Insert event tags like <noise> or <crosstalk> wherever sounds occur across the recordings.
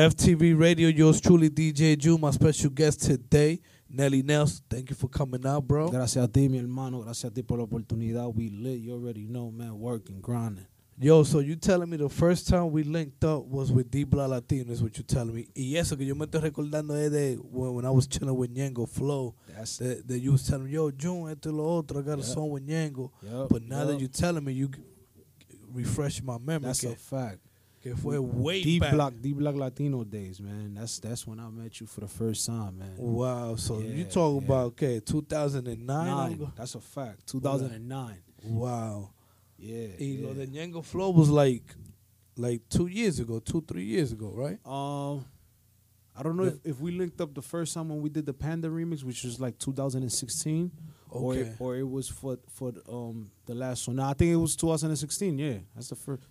FTV Radio, yours truly, DJ Ju, my special guest today, Nelly Nels. Thank you for coming out, bro. Gracias a ti, mi hermano. Gracias a ti por la oportunidad. We lit. You already know, man. Working, grinding. Yo, so you telling me the first time we linked up was with D Bla Latino, is what you telling me. Y eso que yo me estoy recordando es de when, when I was chilling with Ñengo Flow, That's that, that you was telling me, yo, June, esto y lo otro, I got a Yep. song with Ñengo. Yup, But now that yup. you telling me, you refresh my memory. That's a fact. Que fue way D back. Block, D Block Latino days, man. That's that's when I met you for the first time, man. Wow, so you talk yeah. about, okay, 2009? Nine. That's a fact. 2009. Wow. Yeah. Y yeah. lo de Ñengo Flow was like, like two years ago, two, three years ago, right? Um, I don't know if, if we linked up the first time when we did the Panda remix, which was like 2016, or Okay. it, or it was for for um the last one. No, I think it was 2016. Yeah, that's the first.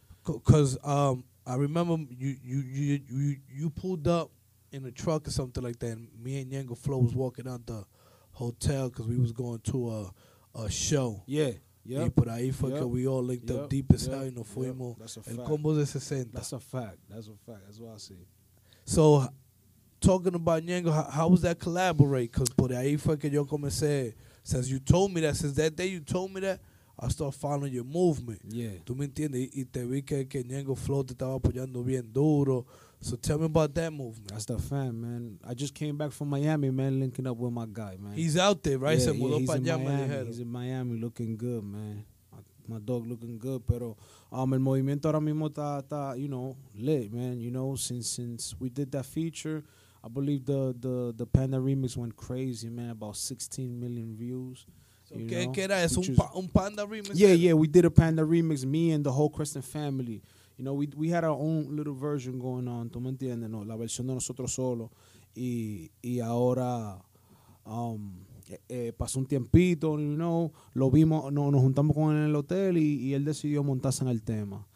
Cause um, I remember you you you you you pulled up in a truck or something like that. And me and Yango Flo was walking out the hotel because we was going to a a show. Yeah, Y yeah. por ahí fue que Yep. we all linked up Yep. deep as Yep. hell y nos fuimos. That's a El fact. combo de 60. That's a fact. That's a fact. That's what I see. So, talking about Ñengo, how, how was that collaborate? Because por ahí fue que yo comencé. Since you told me that, since that day you told me that, I start following your movement. Yeah. ¿Tú me entiendes? Y, y te vi que, que Ñengo Flow te estaba apoyando bien duro. So tell me about that movement. That's the fan, man. I just came back from Miami, man, linking up with my guy, man. He's out there, right? Yeah, Se yeah, he's in Miami. He's in Miami looking good, man. My, my dog looking good, pero um, el movimiento ahora mismo está, está, you know, lit, man. You know, since since we did that feature, I believe the the the Panda remix went crazy, man. About 16 million views. So, you ¿Qué, know, ¿Un, pa- un Panda remix? Yeah, yeah, we did a Panda remix, me and the whole Crescent family. You know, we, we had our own little version going on, tú me entiendes, no? La versión de nosotros solos. Y, y ahora um, eh, eh, pasó un tiempito, you know, lo vimos, no, nos juntamos con él en el hotel y, y él decidió montarse en el tema.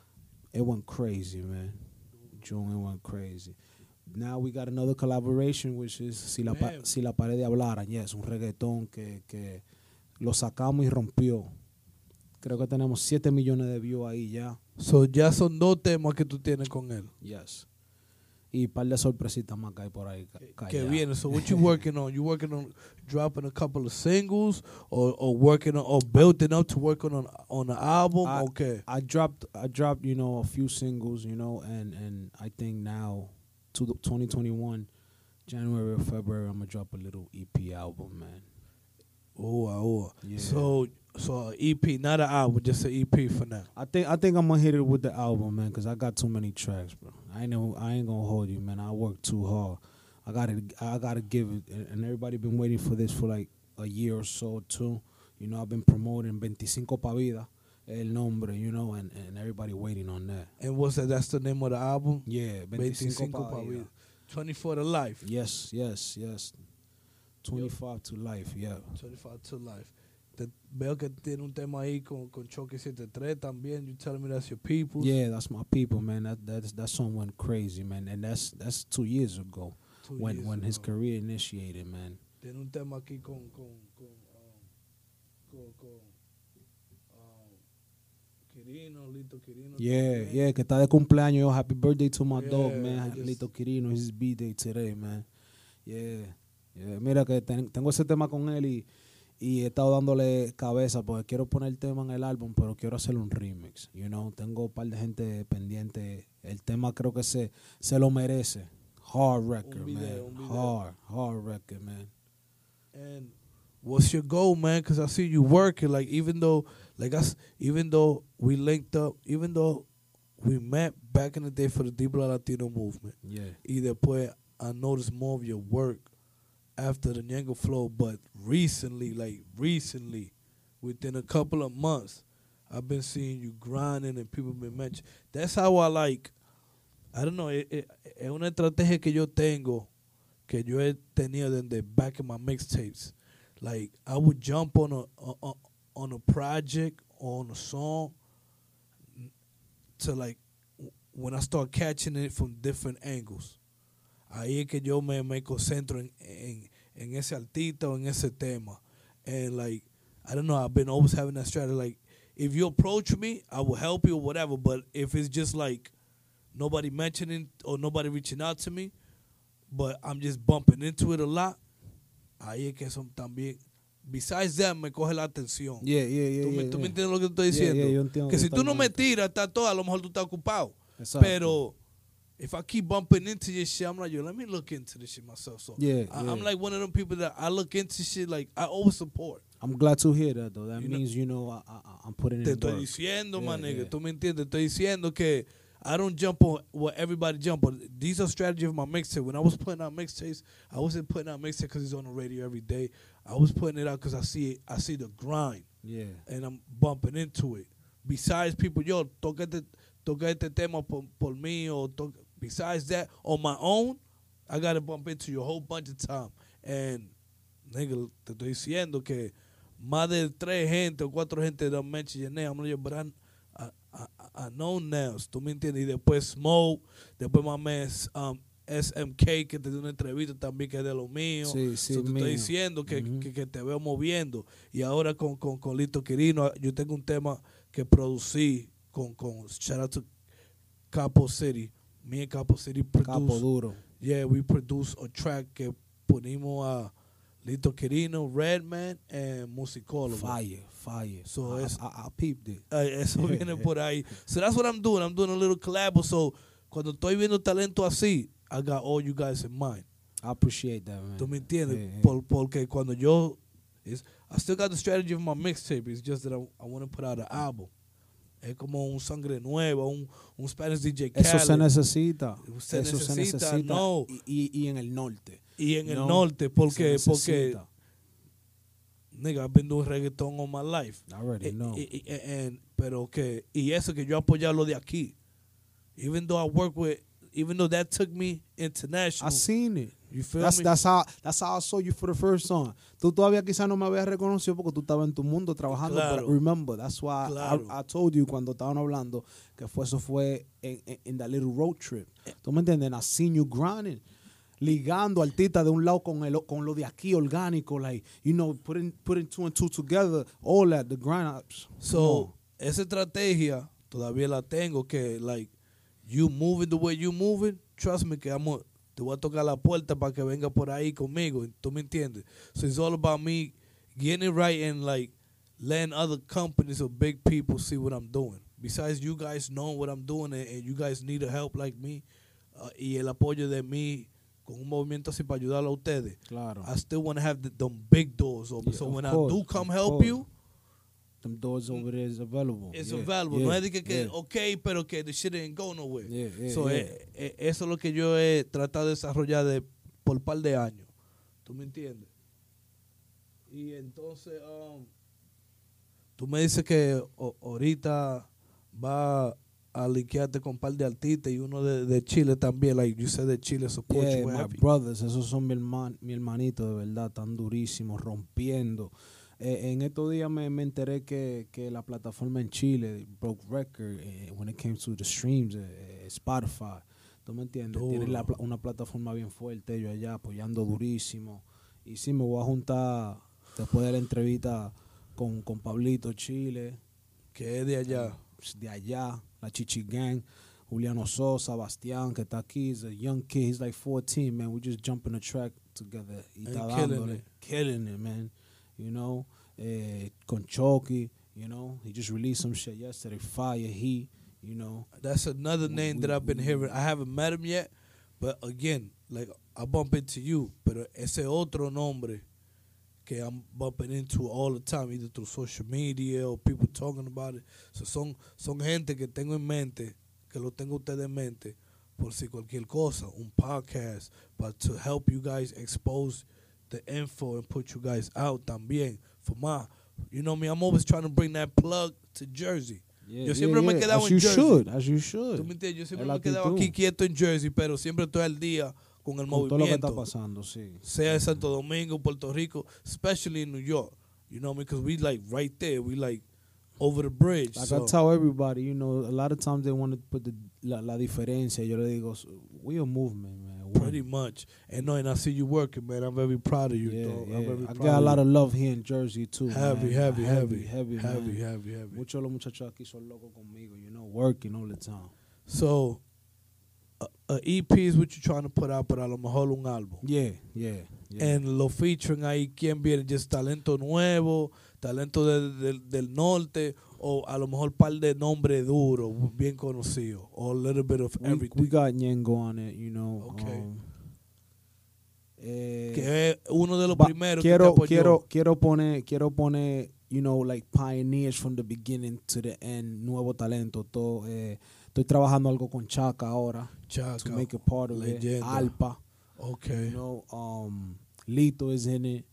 It went crazy, man. June, it went crazy. Now we got another collaboration, which is Si la, pa- si la pared hablara. Yes, un reggaetón que, que lo sacamos y rompió. Creo que tenemos 7 millones de views ahí ya. So ya son dos temas que tú tienes con él. Yes. Y un par de sorpresitas más que hay por ahí. Que viene. So what you working on? You working on dropping a couple of singles or, or working on or building up to working on on the album? I- okay. I dropped, I dropped, you know, a few singles, you know, and and I think now, to the 2021, January or February, I'm gonna drop a little EP album, man. Oh, oh. Yeah. So so uh, a EP, not an album, just an EP for now. I think I think I'm gonna hit it with the album, man, cause I got too many tracks, bro. I know I ain't gonna hold you, man. I work too hard. I gotta I gotta give it, and everybody been waiting for this for like a year or so too. You know, I've been promoting 25 pa vida, el nombre, you know, and and everybody waiting on that. And what's that? That's the name of the album. Yeah, 25 25 pa pa vida. vida. 24 to life. Yes, yes, yes. 25 to life, yeah. 25 to life. Te, veo que tiene un tema ahí con, con Choque 73 también. You telling me that's your people. Yeah, that's my people, man. That that's that song went crazy, man. And that's that's two years ago Two when years when his career initiated, man. Tiene un tema aquí con con con um, con, con um, Quirino, Lito Quirino. Yeah, también. yeah, que está de cumpleaños. Yo, happy birthday to my Yeah, dog, man. Lito Quirino, his birthday today, man. Yeah, Mira que ten- tengo ese tema con él y, y he estado dándole cabeza porque quiero poner el tema en el álbum, pero quiero hacerle un remix, you know. Tengo un par de gente pendiente. El tema creo que se, se lo merece. Hard record, video, man. Hard, hard record, man. And what's your goal, man? Because I see you working. Like even though, like us, even though we linked up, even though we met back in the day for the Dibla Latino movement, Yeah. y después I noticed more of your work after the Ñengo Flow, but recently, like recently, within a couple of months, I've been seeing you grinding and people been mentioning. That's how I like. I don't know. eh, eh, Es una estrategia que yo tengo, que yo he tenido desde back in my mixtapes. Like I would jump on a on, on a project on a song to like when I start catching it from different angles. Ahí es que yo me, me concentro en, en, en ese artista o en ese tema. And like, I don't know, I've been always having that strategy. Like, if you approach me, I will help you or whatever. But if it's just like nobody mentioning or nobody reaching out to me, but I'm just bumping into it a lot. Ahí es que son también. Besides that, me coge la atención. Yeah, yeah, yeah. ¿Tú, me, yeah, tú me entiendes lo que estoy diciendo? yeah, yo entiendo que si tú no me tiras, está todo, a lo mejor tú estás ocupado. Exacto. Pero if I keep bumping into your shit, I'm like, yo, let me look into this shit myself. So Yeah, I, yeah. I'm like one of them people that I look into shit like I always support. I'm glad to hear that, though. That You know- means, you know, I, I'm putting Te in estoy work. diciendo, Yeah, my nigga. Tú me entiendes. Estoy diciendo que I don't jump on what everybody jump on. These are strategy of my mixtape. When I was putting out mixtapes, I wasn't putting out mixtape because it's on the radio every day. I was putting it out because I see it, I see the grind Yeah. and I'm bumping into it. Besides people, yo, toca este, toca este tema por, por mí or to, besides that, on my own, I gotta bump into you a whole bunch of time. And nigga, te estoy diciendo que más de tres gente o cuatro gente don't mention your name. I'm like, but I, I, I, I know names. ¿Tú me entiendes? Y después Smoke, después my man um, SMK, que te dio una entrevista también que es de lo mío. Sí, sí, So, te mío. estoy diciendo que, que te veo moviendo. Y ahora con, con, con Lito Quirino, yo tengo un tema que producí con, con shout out to Capo City. Me and Capo City Capo produce. duro. Yeah, we produce a track que ponimos a Lito Quirino, Redman, and Musicólogo. Fire, fire. So I, it's- I, I peeped it. Eso <laughs> viene por ahí. So that's what I'm doing. I'm doing a little collab. So cuando estoy viendo talento así, I got all you guys in mind. I appreciate that, man. ¿Tú me entiendes? Yeah, yeah. Por- porque cuando yo. I still got the strategy of my mixtape. It's just that I, I want to put out an album. Es como un sangre nueva, un, un Spanish DJ Eso se Khaled. necesita. Se Eso se necesita, necesita. no. Y, y, y en el norte. y en el No, norte, porque, porque, necesita. nigga, I've been doing reggaeton all my life. I already Eh, know. eh, eh, and- pero que, y eso que yo apoyar lo de aquí. Even though I work with, even though that took me international. I seen it. You feel That's, me? that's, how, that's how I saw you for the first time. Tú todavía quizás no me habías reconocido porque tú estabas en tu mundo trabajando. Claro. But remember, that's why I- Claro. I, I told you cuando estaban hablando que fue, eso fue en, en, in that little road trip. ¿Tú me entiendes? And I seen you grinding. Ligando artistas de un lado con, el, con lo de aquí orgánico, like, you know, putting, putting two and two together, all that, the grind ups. So, esa estrategia todavía la tengo que, like, you moving the way you moving, trust me que amo, te voy a tocar la puerta para que venga por ahí conmigo, ¿tú me entiendes? So it's all about me getting it right and, like, letting other companies or big people see what I'm doing. Besides you guys know what I'm doing and, you guys need a help like me uh, y el apoyo de mí con un movimiento así para ayudarlo a ustedes. Claro. I still want to have the, them big doors open. Yeah, so when course, I do come help course. you, Them doors over there is available. it's Yeah, available. yeah, no es de que, que yeah. ok, pero que the shit ain't go nowhere. So, eh, eh, eso es lo que yo he tratado de desarrollar de, por par de años. ¿Tú me entiendes? Y entonces, um, tú me dices que o- ahorita va a linkearte con un par de artistas y uno de, de Chile también. Like you said, de Chile support you my heavy. brothers, esos son mi, herman, mi hermanito de verdad, tan durísimos, rompiendo. Eh, en estos días me, me enteré que, que la plataforma en Chile, Broke Record, eh, when it came to the streams, eh, eh, Spotify, ¿tú me entiendes? Duro. Tienen la pla- una plataforma bien fuerte, ellos allá apoyando durísimo. Y sí, me voy a juntar después de la entrevista con, con Pablito Chile, Que es de allá. de allá, la Chichi Gang, Juliano Sosa, Bastián, que está aquí, he's a young kid, he's like 14, man. We just jumping the track together. Y está killing it. killing it, man. You know, eh, Chucky, you know, he just released some shit yesterday, Fire Heat, you know. That's another We- name we- that I've been we- hearing. I haven't met him yet, but again, like I bump into you, pero ese otro nombre que I'm bumping into all the time, either through social media or people talking about it. So son, son gente que tengo en mente, que lo tengo ustedes en mente, por si cualquier cosa, un podcast, but to help you guys expose the info and put you guys out también. For my, you know me, I'm always trying to bring that plug to Jersey. Yeah, Yo siempre me he quedado as en you Jersey. should, as you should. ¿Tú me entiendes? Yo siempre me he quedado aquí quieto en Jersey, pero siempre estoy al día con el Con todo lo que está movimiento. pasando, sí. Sea en Santo Domingo, Puerto Rico, especially in New York. You know, because we like right there. We like over the bridge. Like so- I tell everybody, you know, a lot of times they want to put the, la, la diferencia. Yo le digo, we a movement, man. Pretty much. And no, and I see you working, man. I'm very proud of you, yeah, dog. yeah. I'm very I got a lot of love here in Jersey too. heavy, man. heavy, heavy, heavy, heavy, heavy, heavy, heavy. Muchos los muchachos aquí son locos conmigo, you know, working all the time. So, a EP is what you're trying to put out, pero a lo mejor un álbum. Yeah, yeah, yeah. En lo featuring ahí, ¿quién viene? Just talento nuevo, talento de- de- del norte, o a lo mejor par de nombres duros, bien conocidos, o a little bit of everything. we got Ñengo on it, you know. Okay. um, eh, que es uno de los ba- primeros que quiero, apoyó. quiero, quiero poner, quiero poner, you know, like pioneers from the beginning to the end, nuevo talento. Todo, eh, estoy trabajando algo con Chaka ahora Chaca, to make it part of leyenda. it. Alpa, Okay. you know, um, Lito is in it.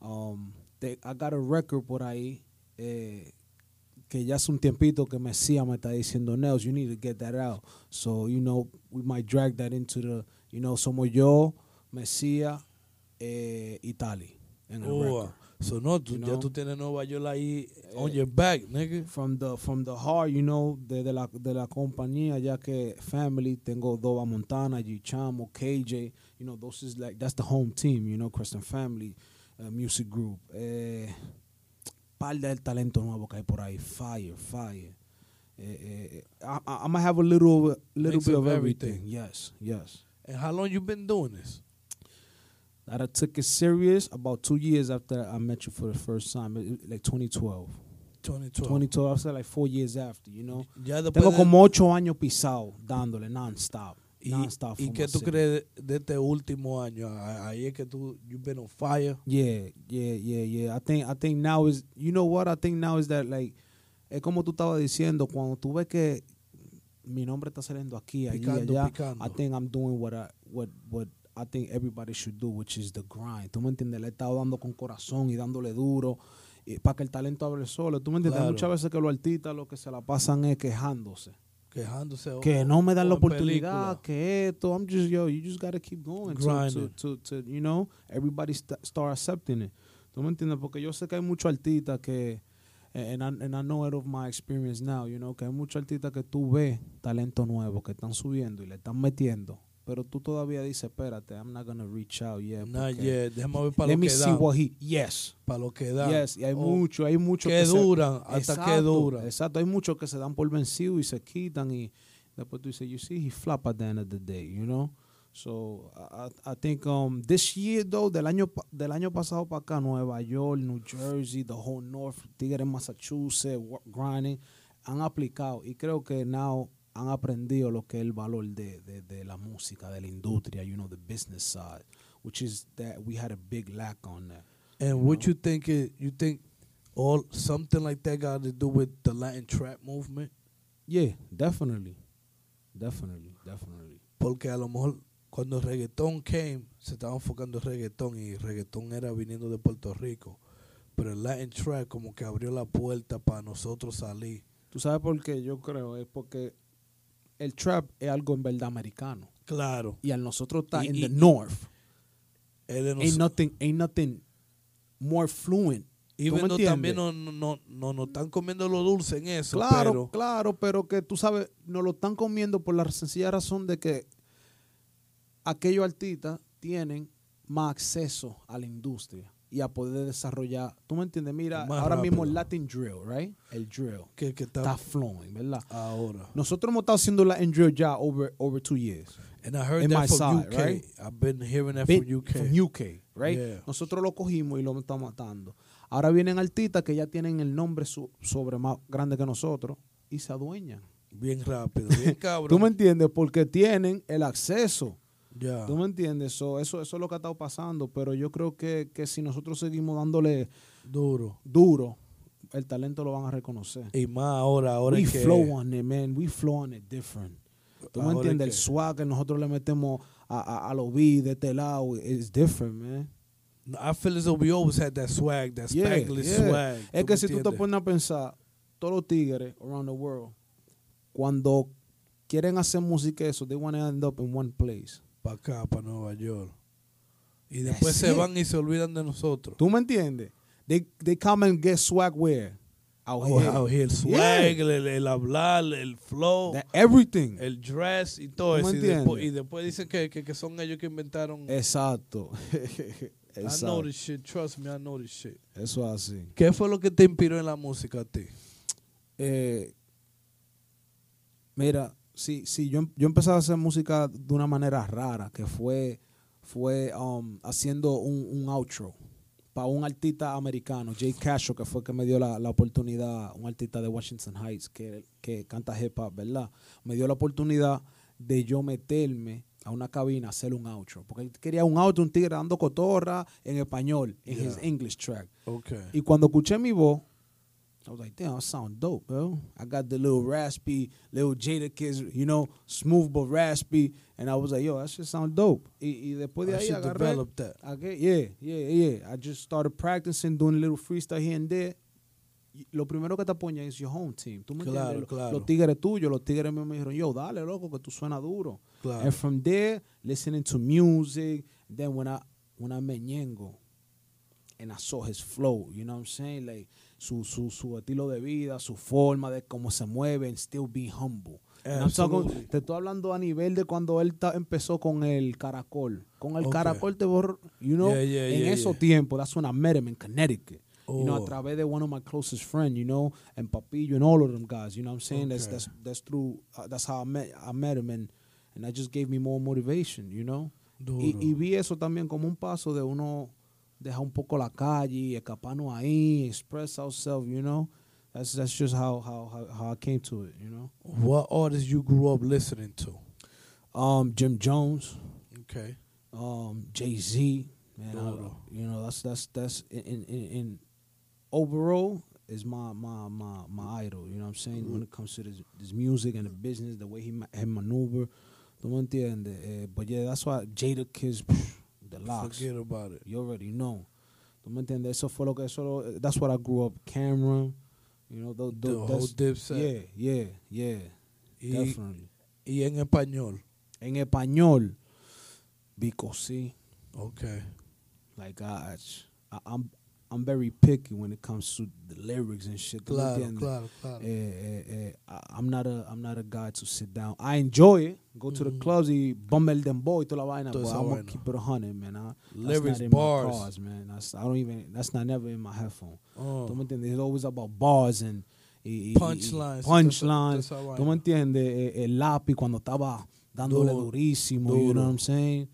Um, they- I got a record por ahí eh, que ya hace un tiempito que Mesía me está diciendo, Nels, you need to get that out. So, you know, we might drag that into the, you know, somos yo, Mesía, eh, Italy. Oh, record. so no, tú, You ya know? tú tienes Nueva York ahí on Eh, your back, nigga. From the, from the heart, you know, de, de, la, de la compañía, ya que family, tengo Dova Montana, G Chamo, KJ, you know, those is like, that's the home team, you know, Christian Family Music Group. Eh, par del talento nuevo que hay por ahí, fire, fire. Eh, eh, I, I, I'm gonna have a little, little Mix bit of of everything. everything. Yes, yes. And how long you been doing this? That I took it serious about two years after I met you for the first time, like 2012. 2012. 2012, I said like four years after, you know. Ya Tengo como ocho años pisado dándole non-stop. ¿Y, Non-stop. ¿y for qué tú crees de, este último año? Ah, Ahí es que tú, you've been on fire. Yeah, yeah, yeah, yeah. I think, I think now is, you know what? I think now is that like, es como tú estabas diciendo, cuando tú ves que mi nombre está saliendo aquí, allí, Picando, allá, picando. I think I'm doing what I, what, what I think everybody should do, which is the grind. ¿Tú me entiendes? Le he estado dando con corazón y dándole duro para que el talento hable solo. ¿Tú me entiendes? Claro. Muchas veces que los artistas lo que se la pasan es quejándose. Quejándose. o- que no me dan la oportunidad, película. que esto. I'm just, yo, you just gotta keep going. To, to, Grinding. to, to, you know, everybody st- start accepting it. ¿Tú me entiendes? Porque yo sé que hay muchos artistas que, and I, and I know it of my experience now, you know, que hay muchos artistas que tú ves talento nuevo, que están subiendo y le están metiendo. Pero tú todavía dices, espérate, I'm not gonna reach out yet. Porque yeah, déjame ver para Let lo me que see da. what he, yes. Para lo que da. Yes, y hay O mucho, hay mucho que se- duran, hasta que Exacto, duran. Exacto, hay muchos que se dan por vencidos y se quitan y después tú dices, you see, he flop at the end of the day, you know? So, I, I think um, this year, though, del año, del año pasado para acá, Nueva York, New Jersey, the whole North, Tigre, Massachusetts, grinding, han aplicado y creo que now han aprendido lo que es el valor de, de, de la música, de la industria, you know, the business side, which is that we had a big lack on that. And what you think it, you think all something like that got to do with the Latin trap movement? Yeah, definitely. Definitely, definitely. Porque a lo mejor cuando el reggaetón came, se estaba enfocando en reggaetón y el reggaetón era viniendo de Puerto Rico. Pero el Latin trap como que abrió la puerta para nosotros salir. ¿Tú sabes por qué? Yo creo es porque el trap es algo en verdad americano. Claro. Y al nosotros in y- the north, de ain't nothing, ain't nothing more fluent. y ¿tú me viendo entiendes? también no, no, no, no, no están comiendo lo dulce en eso. Claro, pero claro, pero que tú sabes, nos lo están comiendo por la sencilla razón de que aquellos artistas tienen más acceso a la industria y a poder desarrollar. ¿Tú me entiendes? Mira, Más ahora mismo el. Latin drill, right? El drill que, que está, está flowing, ¿verdad? ahora. Nosotros hemos estado haciendo Latin drill ya over over two years. And I heard in that my from side, UK. right? I've been hearing that from UK. From UK, right? Yeah. Nosotros lo cogimos y lo estamos matando. Ahora vienen artistas que ya tienen el nombre su- sobre más grande que nosotros y se adueñan. Bien rápido, bien cabrón. <laughs> ¿Tú me entiendes? Porque tienen el acceso. Ya. ¿Tú me entiendes? So, eso, eso es lo que ha estado pasando. Pero yo creo que, que si nosotros seguimos dándole Duro. duro, el talento lo van a reconocer. Y más ahora, ahora We es que flow on it, man. We flow on it different. ¿Tú me Ahora entiendes? El swag que nosotros le metemos a, a, a los beats de este lado is different, man. I feel as though we always had that swag, that Yeah, yeah. swag. Es ¿tú que si tú te pones a pensar, todos los tigres around the world, cuando quieren hacer música eso, they want to end up in one place. Para acá, para Nueva York. Y después That's se it. van y se olvidan de nosotros. ¿Tú me entiendes? They, they come and get swag where? Out Oh, here. out here, swag, Yeah. el, el hablar, el flow, everything. el dress y todo ¿Tú me eso. Y después, entiendes? y después dicen que, que, que son ellos que inventaron. Exacto. <laughs> I know Exacto. this shit, trust me, I know this shit. Eso es así. ¿Qué fue lo que te inspiró en la música a ti? Eh, mira, Sí, sí, yo, yo empecé a hacer música de una manera rara, que fue, fue um, haciendo un, un outro para un artista americano, Jay Casho, que fue que me dio la, la oportunidad, un artista de Washington Heights que, que canta hip hop, ¿verdad? Me dio la oportunidad de yo meterme a una cabina a hacer un outro. Porque él quería un outro, un tigre dando cotorra en español, en his. English track. Okay. Y cuando escuché mi voz, I was like, damn, that sound dope, bro. I got the little raspy, little Jada Kids, you know, smooth but raspy. And I was like, yo, that shit sound dope. Y, y después de I ahí should agarré. develop that. I get, yeah, yeah, yeah. I just started practicing, doing a little freestyle here and there. Lo primero que te apoya es your home team. ¿Tú me Claro, claro. Los tigres tuyos, los tigres me dijeron, yo, dale, loco, que tú suenas duro. Claro. And from there, listening to music. Then when I when I met Ñengo, and I saw his flow, you know what I'm saying? Like su su su estilo de vida, su forma de cómo se mueve, and still be humble. Talking- te estoy hablando a nivel de cuando él ta- empezó con el caracol. Con el Okay. caracol te borró, you know, Yeah, yeah, en yeah, esos tiempos, that's when I met him in Connecticut. You know, a Oh. través de one of my closest friends, you know, and Papillo and all of them guys, you know what I'm saying? That's Okay. that's that's through uh, that's how I met I met him and and that just gave me more motivation, you know. Y, y vi eso también como un paso de uno dejar un poco la calle, escaparnos ahí, express ourselves, you know. That's that's just how how how, how I came to it, you know. What artists you grew up listening to? Um, Jim Jones, Okay. um, Jay Z, man, I- you know that's that's that's in, in, in, overall is my my my my idol. You know what I'm saying when it comes to this this music and the business, the way he ma- he maneuver. ¿Tú me entiendes? Eh, but yeah, that's why Jada Kids, the locks. Forget about it. You already know. ¿Tú me entiendes? Eso fue lo que eso. That's what I grew up. Cameron, you know, those, The whole Dipset. Yeah, yeah, yeah, Y, definitely. y en español. En español, Vico C. Okay. Like I, I, I'm, I'm very picky when it comes to the lyrics and shit. ¿tú me Claro, claro, claro. Eh, eh, eh, I'm not a, I'm not a guy to sit down. I enjoy it. Go to the Mhm. clubs y bomba el dembow y toda la vaina. But I'm gonna keep it a hundred, man. I, Lyrics, that's not in bars. my cars, man. That's I don't even. That's not never in my headphone. Oh. ¿Tú me entiendes? It's always about bars and Punchlines. punchlines. ¿Tú me entiendes? Eh, El lápiz cuando estaba dándole durísimo, you know what I'm saying?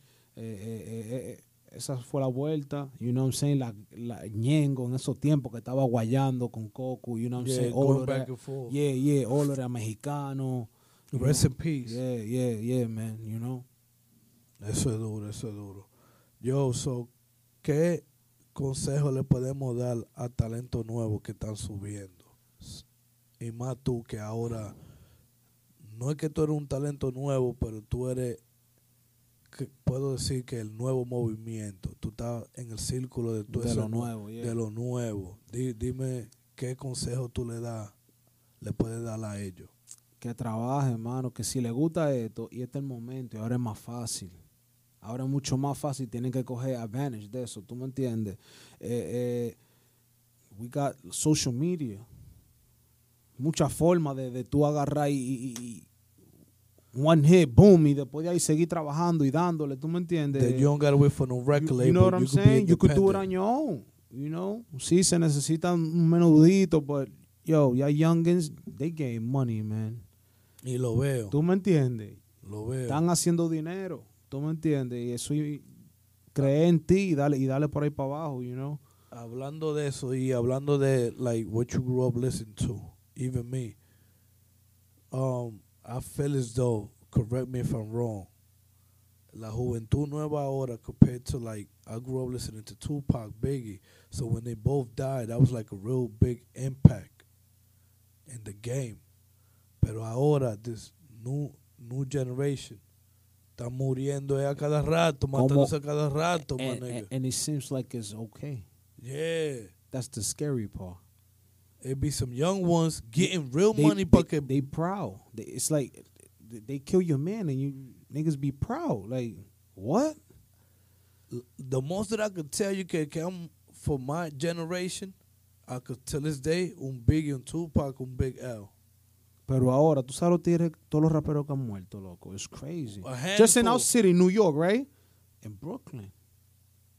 Esa fue la vuelta, you know what I'm saying? La, la Ñengo en esos tiempos que estaba guayando con Coco, you know what I'm Yeah, saying? All back and forth. Yeah, yeah, all that mexicano. Rest know? in peace. Yeah, yeah, yeah, man, you know? Eso es duro, eso es duro. Yo, so, ¿qué consejo le podemos dar a talentos nuevos que están subiendo? Y más tú que ahora, no es que tú eres un talento nuevo, pero tú eres, que puedo decir que el nuevo movimiento, tú estás en el círculo de, De eso lo nu- nuevo, yeah. de lo nuevo. Di- dime qué consejo tú le das, le puedes dar a ellos. que trabaje, hermano, que si le gusta esto y este es el momento y ahora es más fácil. Ahora es mucho más fácil, tienen que coger advantage de eso, ¿tú me entiendes? Eh, eh, we got social media. Mucha forma de, de tú agarrar y, y- y- one hit, boom, y después de ahí seguir trabajando y dándole, ¿tú me entiendes? That you don't gotta wait for no record you, label. you know what I'm saying? You could do it on your own. You know? Sí, se necesita un menudito, but yo, ya youngins, they gain money, man. Y lo veo, ¿Tú me entiendes? lo veo. Están haciendo dinero. ¿Tú me entiendes? Y eso y cree en ti y dale, y dale por ahí para abajo, you know? hablando de eso y hablando de like what you grew up listening to, even me, um, I feel as though, correct me if I'm wrong, la juventud nueva ahora compared to like I grew up listening to Tupac, Biggie, so when they both died, that was like a real big impact in the game. Pero ahora this new new generation está muriendo a cada rato, matándose a cada rato, my nigga. and, and it seems like it's okay. yeah. That's the scary part. It be some young ones getting real They, money, they, but que- they proud. They, it's like they they kill your man and you niggas be proud. Like, what? the most that I could tell you can come for my generation, I could till this day un Biggie, un Tupac, un Big L. Pero ahora, tú sabes los tigres, todos los raperos que han muerto, loco. It's crazy. Just in our city, New York, right? In Brooklyn.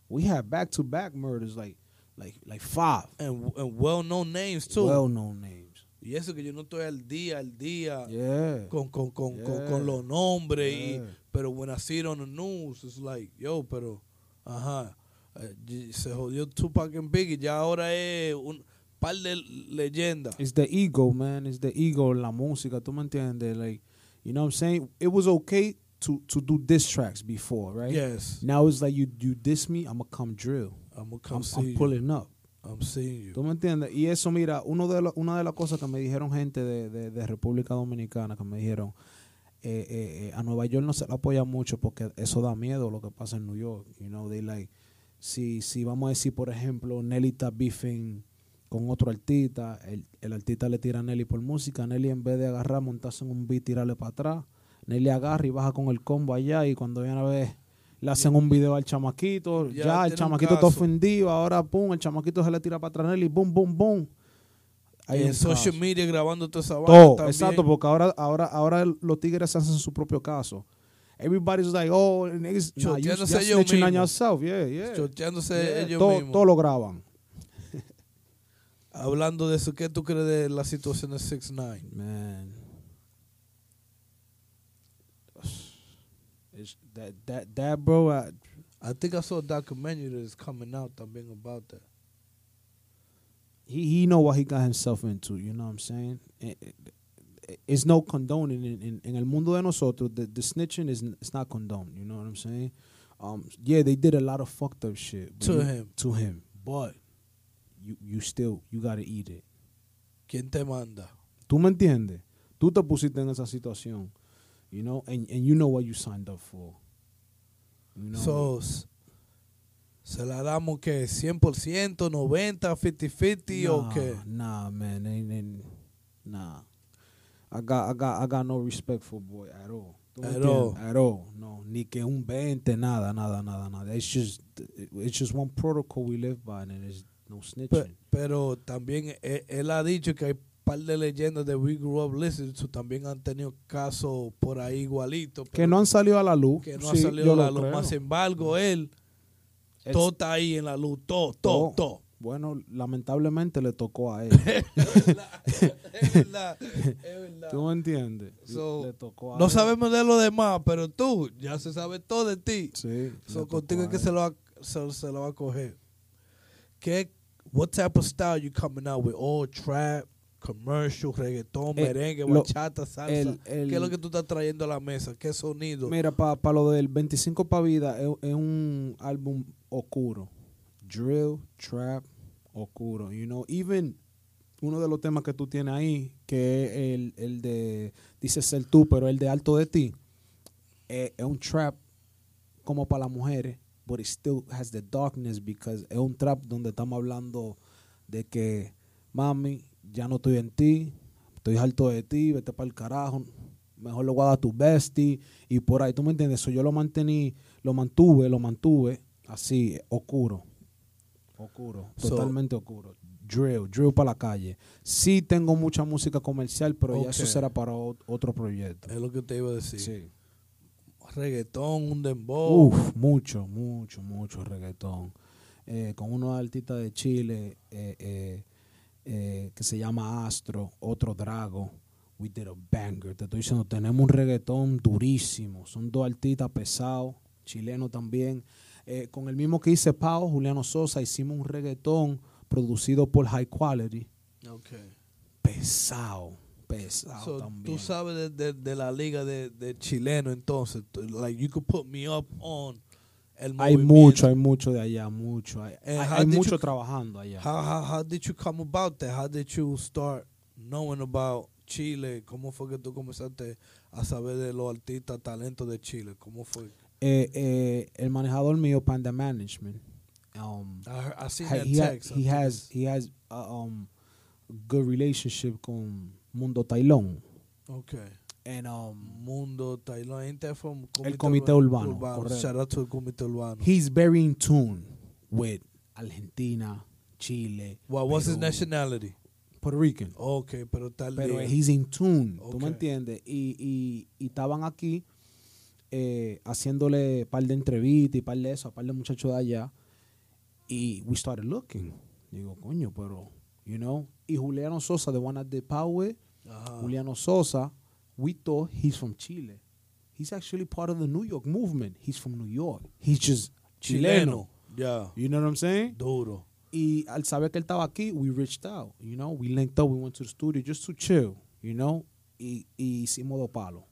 We had back to back murders, like like like five. and and well known names too. Well known names. Y eso que yo no estoy al día, al día Yeah. con, con, con, con, Yeah. con los nombres. Y, Yeah. pero when I see it on the news, it's like, yo, pero, ajá, eh, y- se jodió Tupac and Biggie. Ya ahora es un par de leyendas. It's the ego, man. It's the ego la música. ¿Tú me entiendes? Like, you know what I'm saying? It was okay to to do diss tracks before, right? Yes. Now it's like you you diss me, I'm gonna come drill. I'm gonna come I'm, see I'm you. pulling up. I'm seeing you. ¿Tú me entiendes? Y eso, mira, uno de lo- una de las cosas que me dijeron gente de, de- de República Dominicana, que me dijeron, eh, eh, eh, a Nueva York no se le apoya mucho porque eso da miedo lo que pasa en New York. You know, they like, si, si vamos a decir, por ejemplo, Nelly está beefing con otro artista, el, el artista le tira a Nelly por música, Nelly en vez de agarrar, montarse en un beat, tirarle para atrás, Nelly agarra y baja con el combo allá y cuando viene a ver, le hacen un video al chamaquito, Ya ya, el chamaquito está ofendido, ahora pum, el chamaquito se le tira para atrás Nelly, boom, boom, boom. En social caso. media grabando toda esa vaina exacto, porque ahora, ahora, ahora los tigres hacen su propio caso. Everybody's like, oh, niggas, nah, you, ellos snitching on yourself, yeah, yeah. Yeah, ellos todo, mismos. todo lo graban. <laughs> Hablando de eso, ¿qué tú crees de la situación de 6 9 Man. That, that, that, bro, I, I think I saw a documentary that is coming out también about that. he, he know what he got himself into, you know what I'm saying? It- it- it's no condoning in, in, en el mundo de nosotros. The, the snitching is it's not condoned. You know what I'm saying? Um, yeah, they did a lot of fucked up shit To you- him. To him, But, you you still you gotta eat it. ¿quién te manda? ¿Tú me entiendes? Tú te pusiste en esa situación, you know, and and you know what you signed up for. Know? So, ¿se la damos que 100%, 90, 50-50 o Nah, qué? Nah, man, ain't, ain't, nah. I got, I got, I got no respect for boy at all. ¿Tú me At all. At all. No, ni que un 20, nada, nada, nada, nada. It's just, it's just one protocol we live by, and there's no snitching. Pe- pero también él, él ha dicho que hay par de leyendas de We Grew Up Listening to también han tenido casos por ahí igualitos. que no han salido a la luz. que no sí, ha salido a la luz. Más embargo, él, Es- todo está ahí en la luz, todo, todo. Bueno, lamentablemente le tocó a él. <laughs> es verdad, es verdad. ¿Tú me entiendes? So, le tocó a No él. sabemos de lo demás, pero tú ya se sabe todo de ti. Sí. So, contigo es que se él. lo, va, se, se lo va a coger. ¿Qué, what type of style you coming out with? All trap, commercial, reggaetón, Eh, merengue, lo- bachata, salsa. el- el- ¿Qué es lo que tú estás trayendo a la mesa? ¿Qué sonido? Mira, para lo del 25 pa' vida es, es un álbum oscuro. Drill, trap, oscuro. You know, even uno de los temas que tú tienes ahí, que es el, el de, dice ser tú, pero el de alto de ti, es, es un trap como para las mujeres, but it still has the darkness because es un trap donde estamos hablando de que, mami, ya no estoy en ti, estoy harto de ti, vete para el carajo, mejor lo voy a dar a tu bestie y por ahí, ¿tú me entiendes? So, yo lo mantení, lo mantuve, lo mantuve así, oscuro, oscuro, So- totalmente oscuro. Drill, drill para la calle. Sí tengo mucha música comercial, pero ya eso será para otro proyecto. Es lo que te iba a decir. Sí. Reggaetón, un dembow. Uf, mucho, mucho, mucho reggaetón. Eh, con unos artistas de Chile eh, eh, eh, que se llama Astro, otro Drago. We did a banger. Te estoy diciendo, tenemos un reggaetón durísimo. Son dos artistas pesados, chilenos también. Eh, con el mismo que hice Pau, Juliano Sosa, hicimos un reggaetón producido por High Quality. Okay. Pesado, pesado So, también. tú sabes de, de- de la liga de, de chileno, entonces, like you could put me up on el hay mucho, hay mucho de allá, mucho. Hay, mucho you- trabajando allá. How, how, how did you come about that? How did you start knowing about Chile? ¿Cómo fue que tú comenzaste a saber de los artistas talentos de Chile? ¿Cómo fue? Eh, eh, el manejador mío, Panda Management, um, I, heard- I seen ha- that he, text. He has he has a um, good relationship con Mundo Tailón. Okay. And um, Mundo, Tailandia, ain't that from El Comité Urbano, correcto. Shout out to el Comité Urbano. he's very in tune with Argentina, Chile, What was his Perú, nationality? Puerto Rican. Okay, pero tal Pero día. he's in tune, ¿tú Ok. me entiendes? Y, y, y estaban aquí eh, haciéndole par de entrevistas y par de eso, a par de muchachos de allá. Y we started looking. Digo, coño, pero you know. Y Juliano Sosa, the one I did power with, Ajá. Juliano Sosa, we thought he's from Chile. He's actually part of the New York movement. He's from New York. He's just chileno. Yeah. You know what I'm saying? Duro. Y al saber que él estaba aquí, we reached out, you know, we linked up, we went to the studio just to chill, you know, y, y hicimos dos palos.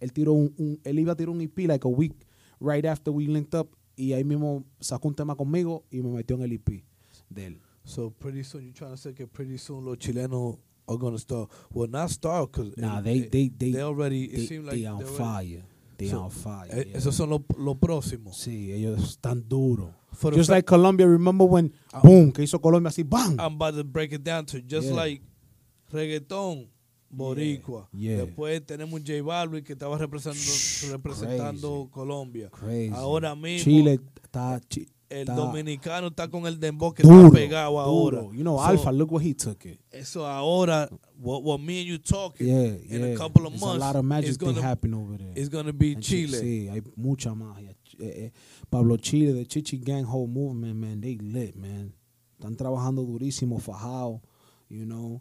Él tiró un, un- él iba a tirar un EP like a week right after we linked up y ahí mismo sacó un tema conmigo y me metió en el EP de él. So pretty soon you're trying to say que pretty soon los chilenos are gonna start. Well, not start because Nah, they they they they already. It they, seems like they on fire. They So, on fire. Eh, yeah. Esos son los los próximos. Sí, ellos están duros. Just like Colombia, remember when Ah. boom, que hizo Colombia así, bam. I'm about to break it down to just Yeah. like reggaetón boricua. yeah. Después tenemos J Balvin que estaba representando Shh, representando Colombia. Crazy. Ahora mismo Chile está chi- el está dominicano está con el dembow que duro, está pegado ahora. You know, So, Alpha, look what he took it. Eso ahora, what, what me and you talking Yeah, in yeah. a couple of There's months a lot of magic is thing gonna, happening over there. is gonna be Chi- Chile. Sí, hay mucha magia. Eh, eh, Pablo Chile, the Chichi Gang whole movement, man, they lit, man. Están trabajando durísimo, fajado, you know.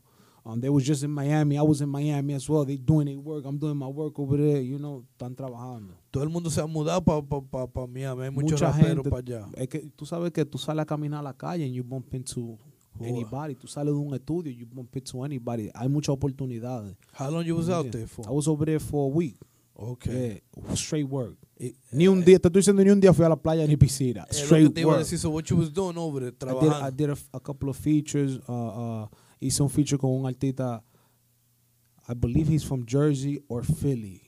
Um, they was just in Miami. I was in Miami as well. They doing their work. I'm doing my work over there, you know. Están trabajando. Todo el mundo se ha mudado para pa, pa, pa Miami. Hay muchos Mucha raperos gente. para allá. Es que tú sabes que tú sales a caminar a la calle and you bump into anybody. Tú sales de un estudio, you bump into anybody. Hay muchas oportunidades. How long you was out there for? I was over there for a week. Okay. Yeah, straight work. Y- Ni un día, te estoy diciendo, ni un día fui a la playa ni piscina. que Straight work. decir, so what you was doing over there, I did, trabajando. I did a, a couple of features. Uh, uh, hice un feature con un artista, I believe he's from Jersey or Philly.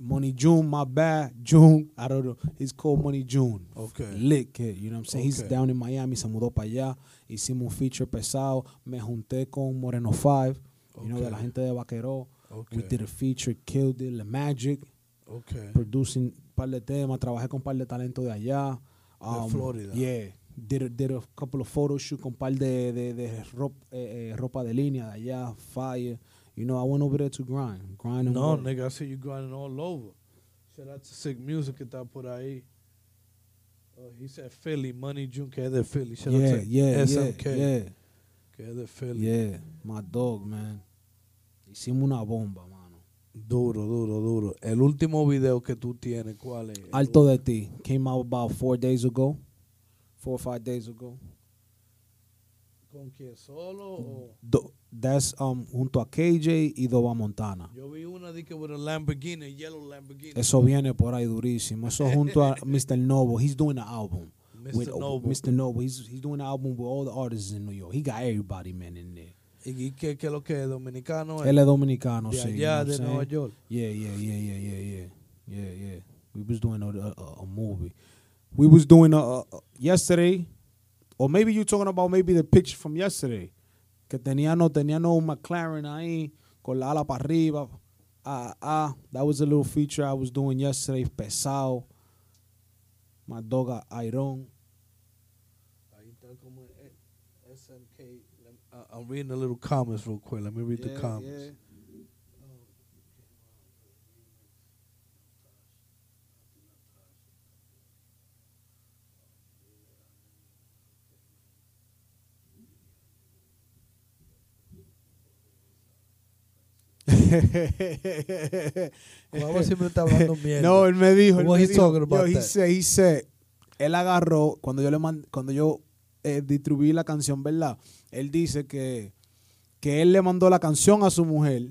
Money June, my bad. June, I don't know. He's called Money June. Okay. Lit kid, you know what I'm saying? He's Okay. down in Miami, se mudó para allá. Hicimos un feature pesado. Me junté con Moreno 5, you know, de la Okay. gente de Vaquero. Okay. We did a feature, killed it, La Magic. Okay. producing un par de temas, trabajé con un par de talento de allá. Um, Florida. Yeah. Did a, did a couple of photo shoot con un par de, de, de ropa, eh, eh, ropa de línea de allá, fire. You know, I went over there to grind. Grind and No, work. nigga, I see you grinding all over. Shout out to Sick Music que está por ahí. Oh, he said Philly, Money June, que es de Philly. Shout Yeah, out to yeah, SMK, yeah, yeah, que es de Philly. yeah. My dog, man. Hicimos una bomba, mano. Duro, duro, duro. El último video que tú tienes, ¿cuál es? Alto de ti came out about four days ago. Four or five days ago. ¿Con quién? ¿Solo o...? Do- that's um junto a KJ y Doba Montana. Yo vi una de que with a Lamborghini, yellow Lamborghini. Eso viene por ahí durísimo. Eso junto a <laughs> Mr. Noble. He's doing an album. Mr. With, Noble. Mr. Noble. He's, he's doing an album with all the artists in New York. He got everybody, man, in there. ¿Y qué, qué es lo que es? ¿Dominicano? Él es dominicano, de sí. you know allá, de Nueva? York. Yeah, yeah, yeah, yeah, yeah, yeah. Yeah, yeah. We was doing a, a, a movie. We was doing a, a, yesterday, or maybe you talking about maybe the picture from yesterday. Que tenía no, tenía no McLaren ahí, con la ala para arriba. Ah, ah, that was a little feature I was doing yesterday, pesado. My dog Iron. Ahí está como SMK. I- I'm reading the little comments real quick. Let me read the comments. <laughs> Guava siempre está hablando mierda. No, él me dijo. él me yo, he said, él agarró cuando yo le mand- cuando yo eh, distribuí la canción, ¿verdad? Él dice que que él le mandó la canción a su mujer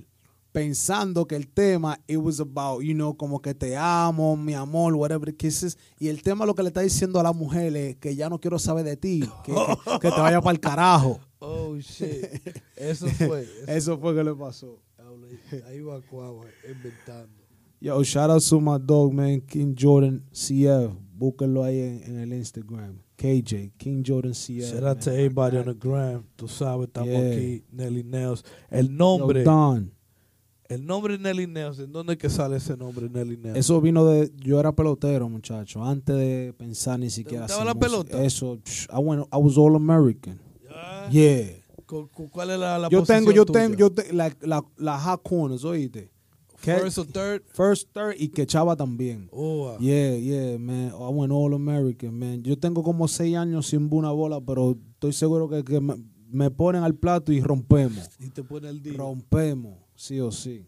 pensando que el tema it was about, you know, como que te amo, mi amor, whatever kisses, y el tema lo que le está diciendo a la mujer es que ya no quiero saber de ti, que, que- que te vaya para el carajo. <laughs> Oh, shit. <laughs> Eso fue. Eso, Eso fue que le pasó. <laughs> Ahí va Guava inventando. Yo, shout out to my dog, man, King Jordan CF. Búsquenlo ahí en, en el Instagram. KJ, King Jordan CF. Shout out to everybody on the gram. Tú sabes, estamos Yeah. aquí. Nelly Nails. El Yo, nombre. Don. el nombre Nelly Nails. ¿En dónde es que sale ese nombre Nelly Nails? Eso vino de. Yo era pelotero, muchacho. Antes de pensar ni siquiera. gustaba hacer la música. pelota? Eso. psh, I, went, I was all American. Yeah. ¿Cu- cu- ¿Cuál es la, la Yo tengo, posición yo tuya? tengo, yo te, la, la, la hot corners, oíste. First or third. First, third y que chava también. Oh, ah. Yeah, yeah, man. I went all American, man. Yo tengo como seis años sin una bola, pero estoy seguro que, que me- me ponen al plato y rompemos. Y te pone el día. Rompemos, sí o sí.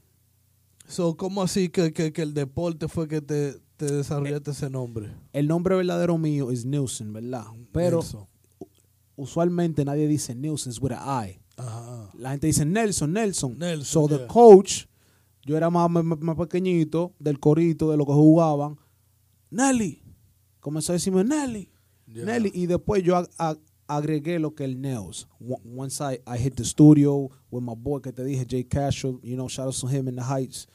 So, ¿Cómo así que, que, que el deporte fue que te, te desarrollaste ese nombre? El nombre verdadero mío es Nielsen, ¿verdad? Pero Nelson. Usualmente nadie dice Nielsen es with a I. Ajá. La gente dice Nelson, Nelson. Nelson, So the coach, yo era más, más, más pequeñito, del corito, de lo que jugaban. Nelly. Comenzó a decirme Nelly. Nelly. Y después yo ag- ag- agregué lo que el. Wo- Once I, I hit the studio with my boy que te dije, Jay Castro, you know, shout out to him in the Heights.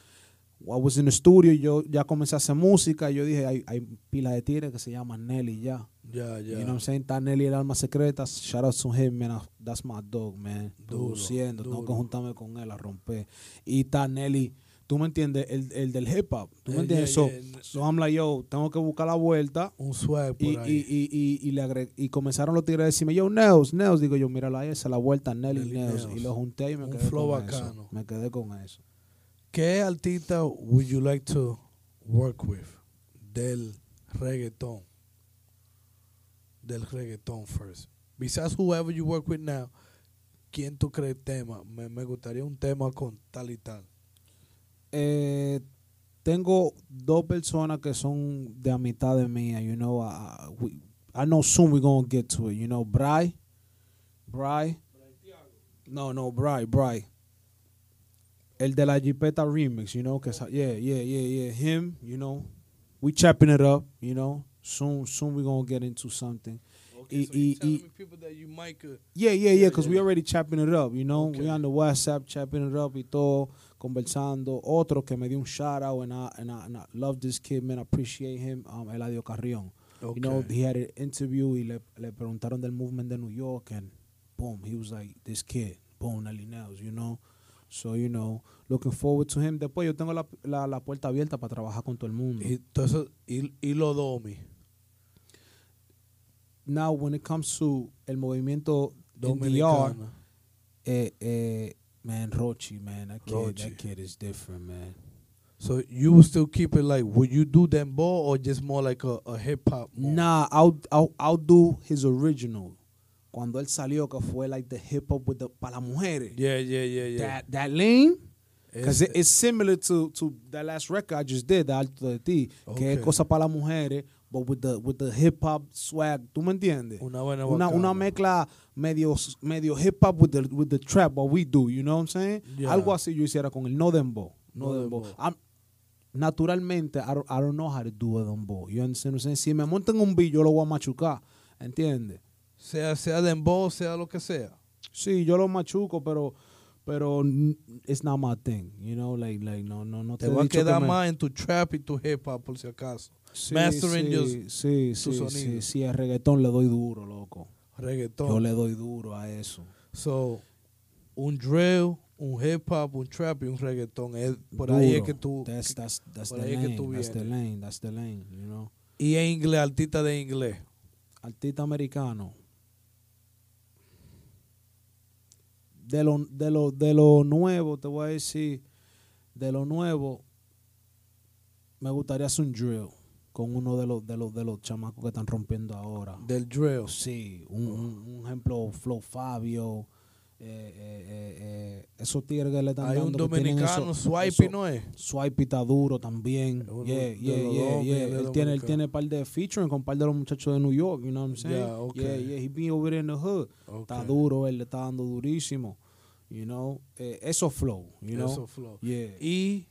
I was in the studio y yo ya comencé a hacer música. Y yo dije, hay, hay pila de tigres que se llaman Nelly ya. Ya, ya. You know what I'm saying? Está Nelly el alma secreta. Shout out to him, man. That's my dog, man. Duro, Produciendo. Tengo que juntarme con él a romper. Y está Nelly, tú me entiendes, el, el del hip hop. ¿Tú me Eh, entiendes? yeah, so, yeah. so I'm like, yo, tengo que buscar la vuelta. Un swag por Y, ahí. y, y, y, y le agre- y comenzaron los tigres a decirme, yo, Neos, Neos. Digo yo, mírala ahí, esa es la vuelta, Nelly, Nelly. Neos. Y lo junté y me Un quedé flow con bacano. eso. Me quedé con eso. ¿Qué artista would you like to work with del reggaeton? Del reggaeton first. Besides whoever you work with now, ¿quién tú crees tema? Me, me gustaría un tema con tal y tal. eh, tengo dos personas que son de amistad de mía, you know, uh, we, I know soon we're going to get to it, you know, Bry, Bry, no, no, Bry, Bry, el de la Jipeta remix, you know, cause yeah, yeah, yeah, yeah, him, you know, we chopping it up, you know, soon, soon we're going to get into something. Okay, Y- so you y- telling y- me people that you might could- Yeah, yeah, yeah, because yeah, we already chopping it up, you know. Okay. We on the WhatsApp chopping it up y todo, conversando. Otro que me dio un shout out and I, and I, and I love this kid, man. I appreciate him, um, Eladio Carrión. Okay. You know, he had an interview y le, le preguntaron del movement de New York and boom, he was like, this kid, boom, Nelly Nails, you know. So, you know, looking forward to him. Después yo tengo la, la, la puerta abierta para trabajar con todo el mundo. Y, entonces, y, y lo domi. Now, when it comes to el movimiento Dominicana. Eh, eh, man, Rochi, man, that kid, Rochi. that kid is different, man. So you will still keep it like, would you do them ball or just more like a, a hip hop? more? Nah, I'll, I'll, I'll do his original. Cuando él salió, que fue like the hip hop with the para las mujeres. Yeah, yeah, yeah, yeah. That that lane, because It's- it, it's similar to to that last record I just did, the Alto de Ti, que es Okay. cosa para las mujeres, but with the with the hip hop swag. ¿Tú me entiendes? una buena Una, una mezcla medio, medio hip hop with the, with the trap, what we do, you know what I'm saying? Yeah. Algo así yo hiciera con el no dembow. No. I'm- naturalmente, I don't, I don't know how to do a dembow. You understand what I'm saying? Si me montan un beat, yo lo voy a machucar. ¿Entiendes? Sea, sea dembow, sea lo que sea. Sí, yo lo machuco, pero pero it's not my thing, you know, like like no no no Te he va a dicho que quedar me- más en tu trap y tu hip hop, por si acaso. Sí, mastering sí, just sí, su sí, sonido. sí, sí, el reggaetón le doy duro, loco. Reggaetón. Yo le doy duro a eso. So, un drill, un hip hop, un trap y un reggaetón. Es, por ahí es Duro. que tú. That's, that's, that's por the ahí es que lane. tú That's the vienes. lane. That's the lane, you know. y en inglés, artista de inglés. Artista americano. De lo, de lo, de lo nuevo, te voy a decir, de lo nuevo, me gustaría hacer un drill con uno de los, de los, de los chamacos que están rompiendo ahora. Del drill. Sí, un, un- un ejemplo, Flow Fabio, eh, eh, eh, esos tigres que le están Hay un dando. que tienen dominicano, Swipey, ¿no es? Swipe está duro también. Yeah, yeah, yeah, yeah. él tiene, él tiene un par de featuring con un par de los muchachos de New York, you know what I'm saying? Yeah, okay. Yeah, yeah, he be over in the hood. Está Ok. duro, él le está dando durísimo. You know, eh, eso flow, you know? Eso flow. Yeah. Y,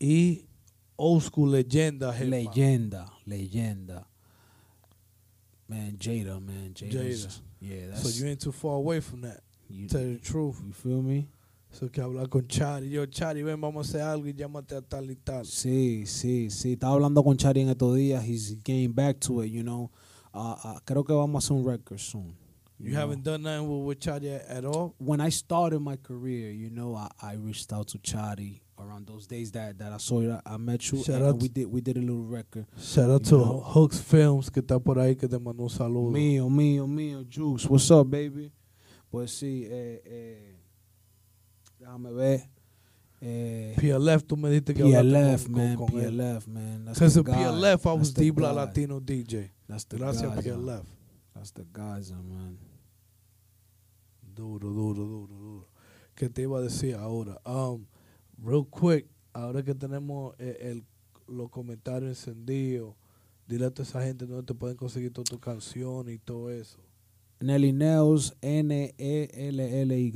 y old school leyenda. Leyenda, leyenda. Man, Jada, man. Jada. Yeah, So you ain't too far away from that. you, Tell you the truth. you feel me? So que hablar con Chari. Yo, Chari, ven, vamos a hacer algo y llámate a tal y tal. Sí, sí, sí. Estaba hablando con Chari en estos días. He's getting back to it, you know. Uh, uh, creo que vamos a hacer un record soon. You know. haven't done nothing with, with Chari at, at all? When I started my career, you know, I, I reached out to Chari around those days that, that I saw you. I met you, Shout out we did we did a little record. Shout out to know. Hooks Films que está por ahí que te mandó un saludo. Mío, mío, mío, Juice. What's up, baby? Pues sí, eh, eh, déjame ver. Eh, PLF, tú me dijiste que PLF, con, man, con, con. PLF, man. Because the of. PLF, I was Dibla guy. Latino DJ. That's the Gracias guy, PLF. That's the guys, man. Duro, duro, duro, duro. ¿Qué te iba a decir ahora? Um, real quick, ahora que tenemos eh, el, los comentarios encendidos, dile a toda esa gente dónde te pueden conseguir todas tus canciones y todo eso. Nelly Nels, N-E-L-L-Y,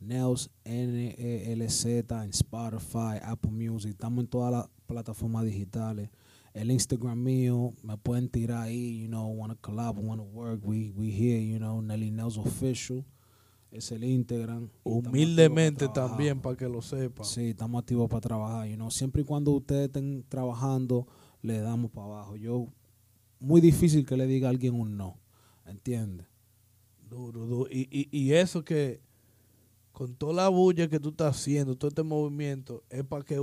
Nels, N-E-L-Z, en Spotify, Apple Music. Estamos en todas las plataformas digitales. El Instagram mío, me pueden tirar ahí, you know, wanna collab, wanna work, we, we here, you know, Nelly Nels Official. Es el Instagram. Y estamos Humildemente también, para que lo sepan. Sí, estamos activos para trabajar, you know. Siempre y cuando ustedes estén trabajando, le damos para abajo. Yo, muy difícil que le diga a alguien un no, ¿entiendes? Duro, duro. Y, y, y eso que con toda la bulla que tú estás haciendo, todo este movimiento, es para que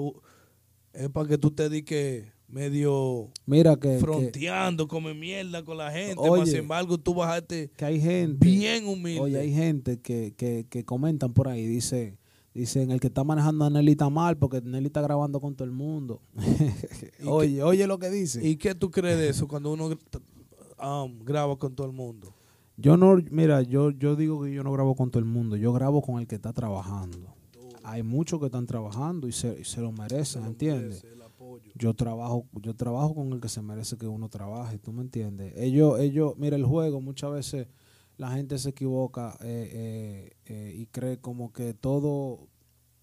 es para que tú te dediques medio Mira que, que, fronteando, come mierda con la gente. Oye. Más sin embargo, tú bajaste que hay gente, bien humilde. oye, hay gente que, que, que comentan por ahí, dice, dicen, el que está manejando a Nelly está mal porque Nelly está grabando con todo el mundo. <laughs> ¿Y oye, oye lo que dice. ¿Y qué tú crees de eso cuando uno um, graba con todo el mundo? Yo no, mira, yo, yo digo que yo no grabo con todo el mundo, yo grabo con el que está trabajando. Hay muchos que están trabajando y se, y se lo merecen, ¿entiendes? El apoyo. Yo trabajo, yo trabajo con el que se merece que uno trabaje, ¿tú me entiendes? Ellos, ellos, mira el juego, muchas veces la gente se equivoca eh, eh, eh, y cree como que todo,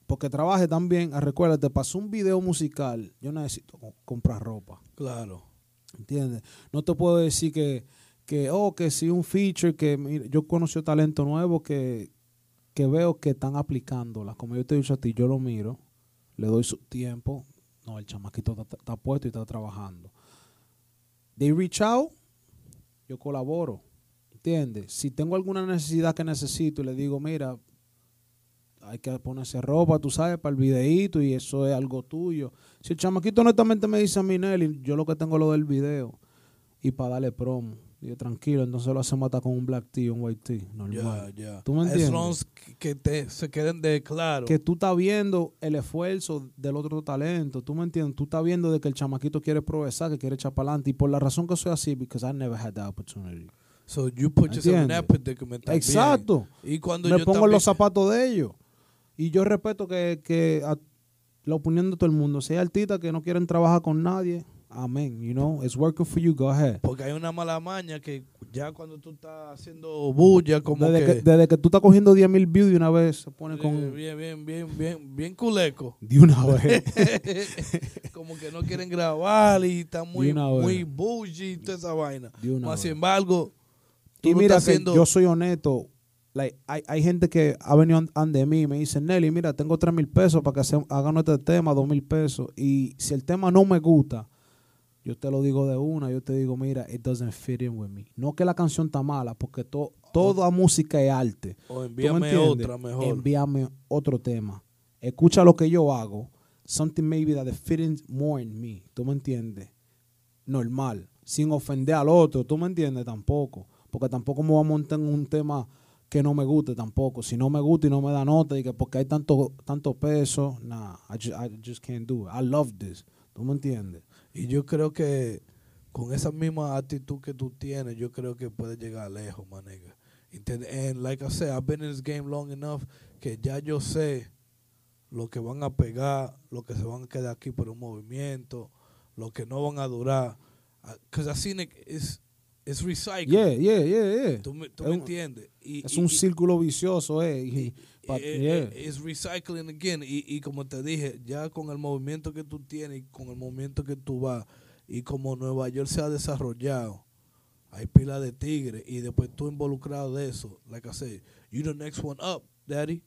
porque trabaje también, ah, recuérdate, pasó un video musical, yo necesito co- comprar ropa, Claro. ¿entiendes? No te puedo decir que, que oh, que si un feature, que mira, yo conocí talento nuevo que, que veo que están aplicándola, como yo te he dicho a ti, yo lo miro, le doy su tiempo, no, el chamaquito está, puesto y está trabajando. They reach out, yo colaboro, ¿entiendes? Si tengo alguna necesidad que necesito y le digo, mira, hay que ponerse ropa, tú sabes, para el videíto y eso es algo tuyo. Si el chamaquito honestamente me dice a mí, Nelly, yo lo que tengo es lo del video y para darle promo. Digo, tranquilo, entonces lo hacemos hasta con un black tea, un white tea, normal. ya. ¿Tú me As entiendes? long as que- te, se queden de claro. Que tú estás viendo el esfuerzo del otro talento, ¿tú me entiendes? Tú estás viendo de que el chamaquito quiere progresar, que quiere echar para adelante. Y por la razón que soy así, because I never had that opportunity. So you put yourself in that predicament también. Exacto. Y cuando me yo pongo también- los zapatos de ellos. Y yo respeto que, que a- la opinión de todo el mundo. Si hay artistas que no quieren trabajar con nadie, amén. You know, it's working for you, go ahead. Porque hay una mala maña que ya cuando tú estás haciendo bulla, como Desde que, que, desde que tú estás cogiendo 10 mil views de una vez, se pone con... bien, bien, bien, bien, bien culeco. De una vez. <laughs> como que no quieren grabar y están muy, muy bougie y toda esa vaina. De una Más vez. sin embargo, tú Y lo mira estás que haciendo. yo soy honesto. Like, hay, hay gente que ha venido an- ante mí y me dice, Nelly, mira, tengo 3 mil pesos para que hagan este tema, 2 mil pesos. Y si el tema no me gusta, yo te lo digo de una, yo te digo, mira, it doesn't fit in with me. No que la canción está mala, porque to- toda música es arte. o ¿Tú me envíame otra mejor. Envíame otro tema. Escucha lo que yo hago. Something maybe that fits more in me. ¿Tú me entiendes? Normal. Sin ofender al otro. ¿Tú me entiendes? Tampoco. Porque tampoco me voy a montar en un tema que no me guste tampoco. Si no me gusta y no me da nota y que porque hay tanto, tanto peso, nah, I just, I just can't do it. I love this. ¿Tú me entiendes? Y yo creo que con esa misma actitud que tú tienes, yo creo que puedes llegar lejos, man, nigga. ¿Entiendes? And like I said, I've been in this game long enough que ya yo sé lo que van a pegar, lo que se van a quedar aquí por un movimiento, lo que no van a durar. Because I seen it, it's, it's recycling. Yeah, yeah, yeah, yeah. ¿Tú, me, tú Es me entiendes? Y- Es y- un y- círculo vicioso, eh. y- but, eh, yeah. eh, it's recycling again. Y, y como te dije, ya con el movimiento que tú tienes y con el movimiento que tú vas, y como Nueva York se ha desarrollado, hay pila de tigres, y después tú involucrado de eso, like I said, you the next one up, daddy.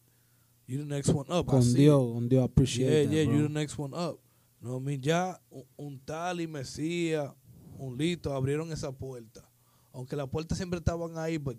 You the next one up. Con Dios, it. con Dios, appreciate Yeah, that, yeah, bro. you the next one up. No, I mean, ya un, un tal y Mesías, un Lito, abrieron esa puerta. Aunque las puertas siempre estaban ahí, but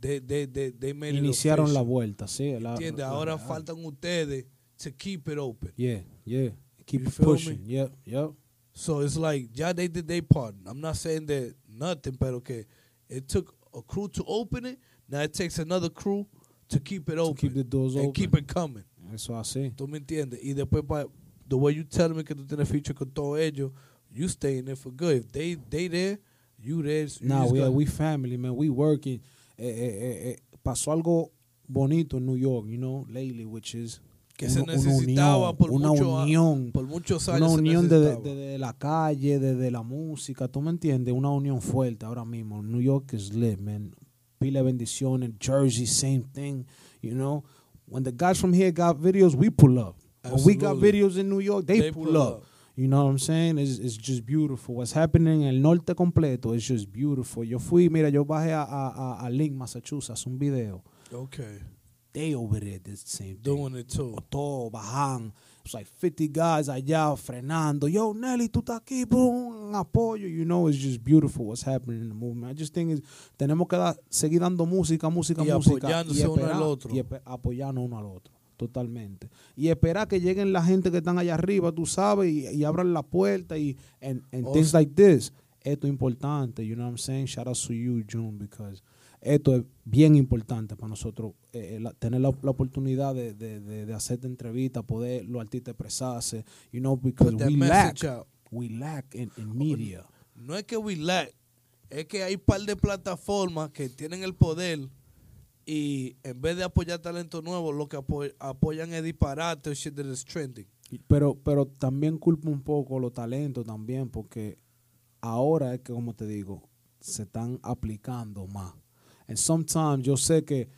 they, they, they, they made it Iniciaron la vuelta, sí. la- ¿Entiendes? la- Ahora la- faltan ustedes to keep it open. Yeah, yeah. Keep it pushing. me? Yep, yep. So it's like, ya they did their part. I'm not saying that nothing, pero que it took a crew to open it. Now it takes another crew to keep it To open. keep the doors and open. keep it coming. Eso así. ¿Tú me entiendes? Y después, pa, the way you tell me que tú tienes feature con todos ellos, you stay in there for good. If they they there, you there. you Nah, we, family, man. We working. Eh, eh, eh, pasó algo bonito en New York, you know, lately, which is Que se una- una necesitaba unión, por una mucho unión, Por muchos una años. se unión de, necesitaba. de- de la calle, de, de la música, ¿tú me entiendes? Una unión fuerte ahora mismo. New York is lit, man. Pila de bendiciones. Jersey, same thing, you know. When the guys from here got videos, we pull up. When we got videos in New York, they, pull, up. You know what I'm saying? It's, it's just beautiful. What's happening en el norte completo is just beautiful. Yo fui, mira, yo bajé a, a, a- Link, Massachusetts, un video. Okay. They over there did the same thing. Doing it too. Todo, bajan. It's like 50 guys allá frenando. Yo, Nelly, tú estás aquí, boom, apoyo. You know, it's just beautiful what's happening in the movement. I just think is, tenemos que dar- seguir dando música, música, Y música. apoyándose uno al otro. Y apoyando uno al otro. Totalmente. Y esperar que lleguen la gente que están allá arriba, tú sabes, y, y abran la puerta y and, and Oh, things like this. Esto es importante, you know what I'm saying? Shout out to you, June, because esto es bien importante para nosotros, eh, eh, la- tener la, la oportunidad de, de, de, de hacer entrevistas, poder los artistas expresarse, you know, because we lack, out. we lack in, in media. No es que we lack, es que hay un par de plataformas que tienen el poder y en vez de apoyar talento nuevo, lo que apo- apoyan es disparate o shit that is trending. Pero, pero también culpo un poco los talentos también, porque ahora es que, como te digo, se están aplicando más. And sometimes yo sé que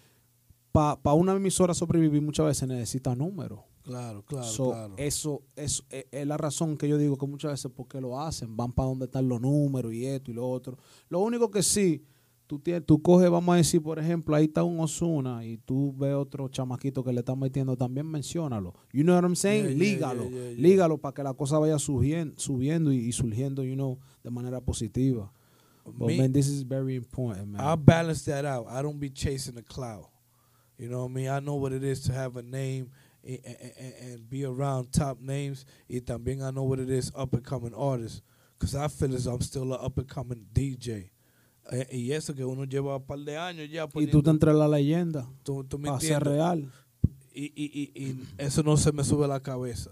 para una emisora sobrevivir muchas veces necesita números. Claro, claro, So, claro. Eso, eso es, es la razón que yo digo que muchas veces porque lo hacen, van para donde están los números y esto y lo otro. Lo único que sí, tú, tienes, tú coges, vamos a decir, por ejemplo, ahí está un Osuna y tú ves otro chamaquito que le están metiendo, también menciónalo. You know what I'm saying? Yeah, lígalo, yeah, yeah, yeah. lígalo para que la cosa vaya subiendo, subiendo y, y surgiendo, you know, de manera positiva. But Me- man, this is very important, man. I balance that out. I don't be chasing the cloud. You know what I mean? I know what it is to have a name and, and, and be around top names. Y también I know what it is up and coming artists. Because I feel as I'm still an up and coming DJ. Eh, y eso que uno lleva un par de años ya. y tú te entre la leyenda, tú, tú me para ser entiendes. real. y, y, y, y eso no se me sube a la cabeza.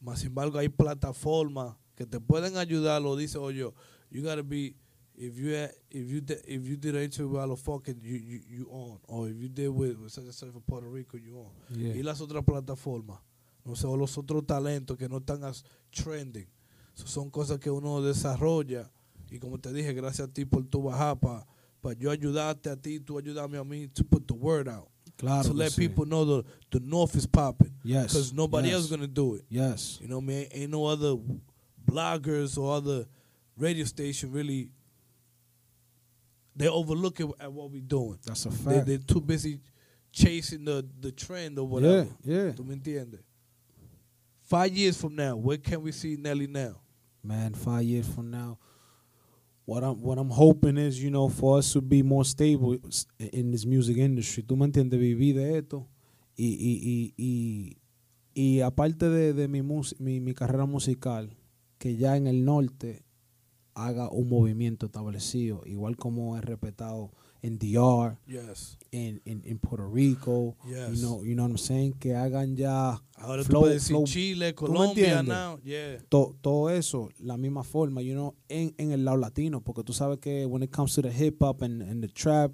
Más sin embargo, hay plataformas que te pueden ayudar. Lo dice oye, you gotta be if you if you if you did interview with Alofoque, you, you you on, or if you did with, with such and such for Puerto Rico, you on. Yeah. Y las otras plataformas, no sé, o los otros talentos que no están as trending. So, son cosas que uno desarrolla y como te dije, gracias a ti por tu bajar para pa yo ayudarte a ti, tú ayudarme a mí to put the word out Claro. to let sí. people know the the North is popping Yes. because nobody yes. else gonna do it. Yes. You know, what I mean, ain't no other bloggers or other radio station really. They overlook it at what we're doing. That's a They, fact. they're too busy chasing the the trend or whatever. Yeah, yeah. ¿Tú me entiendes? Five years from now, where can we see Nelly now? Man, five years from now, what I'm what I'm hoping is, you know, for us to be more stable in this music industry. Tú me entiendes, vivir de esto y y y y, y aparte de, de mi, mi mi carrera musical, que ya en el norte haga un movimiento establecido, igual como es respetado en DR, Yes. en, en, en Puerto Rico, Yes. you know, you know what I'm saying, que hagan ya Ahora Flow- tú puedes decir flow- Chile, ¿tú me Colombia now. Yeah. to- todo eso, la misma forma, you know, en, en el lado latino, porque tú sabes que when it comes to the hip hop and, and the trap,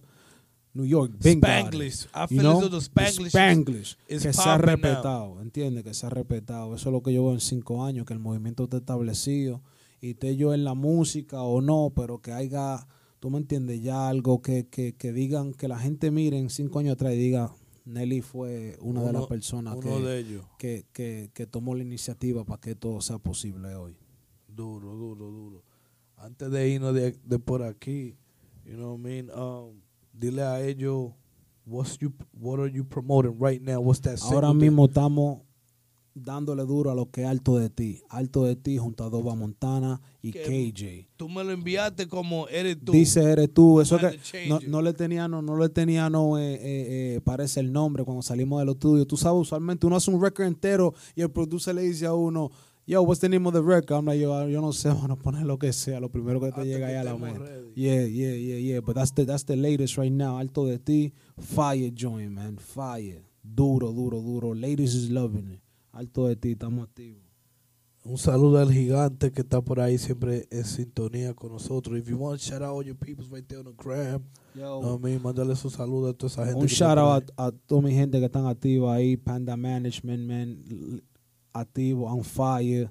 New York, big Spanglish. I you feel know? though the Spanglish. is- Spanglish, is que se ha respetado, entiende que se ha respetado. Eso es lo que yo veo en cinco años, que el movimiento está establecido y esté yo en la música o no, pero que haya, tú me entiendes, ya algo que, que, que digan, que la gente mire en cinco años atrás y diga, Nelly fue una de las Uno- personas uno que, de ellos. que, que, que tomó la iniciativa para que todo sea posible hoy. Duro, duro, duro. Antes de irnos de, de por aquí, you know what I mean? Um, dile a ellos, what's you, what are you promoting right now? What's that Ahora mismo estamos dándole duro a lo que Alto de Ti. Alto de Ti junto a Doba Montana y Que- KJ. Tú me lo enviaste como eres tú. Dice eres tú, eso que no, no le tenía, no, no le tenía, no eh, eh, eh, parece el nombre cuando salimos del estudio. Tú sabes, usualmente uno hace un record entero y el producer le dice a uno, yo, what's the name of the record? I'm like, yo, yo no sé, <laughs> bueno, poner lo que sea, lo primero que te Hasta llega ahí a la mente. ready. Yeah, yeah, yeah, yeah, but that's the, that's the latest right now. Alto de ti, fire joint, man, fire. Duro, duro, duro. Ladies is loving it. Alto de ti, estamos activos. Un saludo al gigante que está por ahí siempre en sintonía con nosotros. If you want, shout out all your people right there on the gram. Yo, No, mándale su saludo a toda esa gente. un shout out a, a toda mi gente que están activa ahí, Panda Management, man, activo, on fire,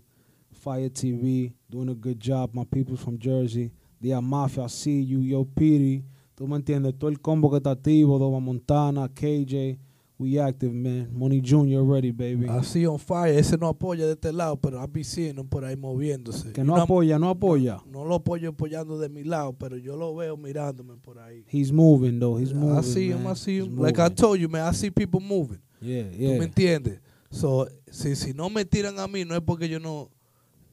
Fire TV, doing a good job. My people from Jersey, Dia Mafia, I see you, Yo Piri, tú me entiendes, todo el combo que está activo, Doma Montana, KJ, we active, man. Money Jr. ready, baby. Así on fire. Ese no apoya de este lado, pero I be seeing him por ahí moviéndose. que no apoya, no apoya. No lo apoyo apoyando de mi lado, pero yo lo veo mirándome por ahí. He's moving though, he's moving. I see him, man. I see He's him. Like I told you, man, I see people moving. Yeah, ¿Tú yeah. me entiendes? So, si, si no me tiran a mí, no es porque yo no.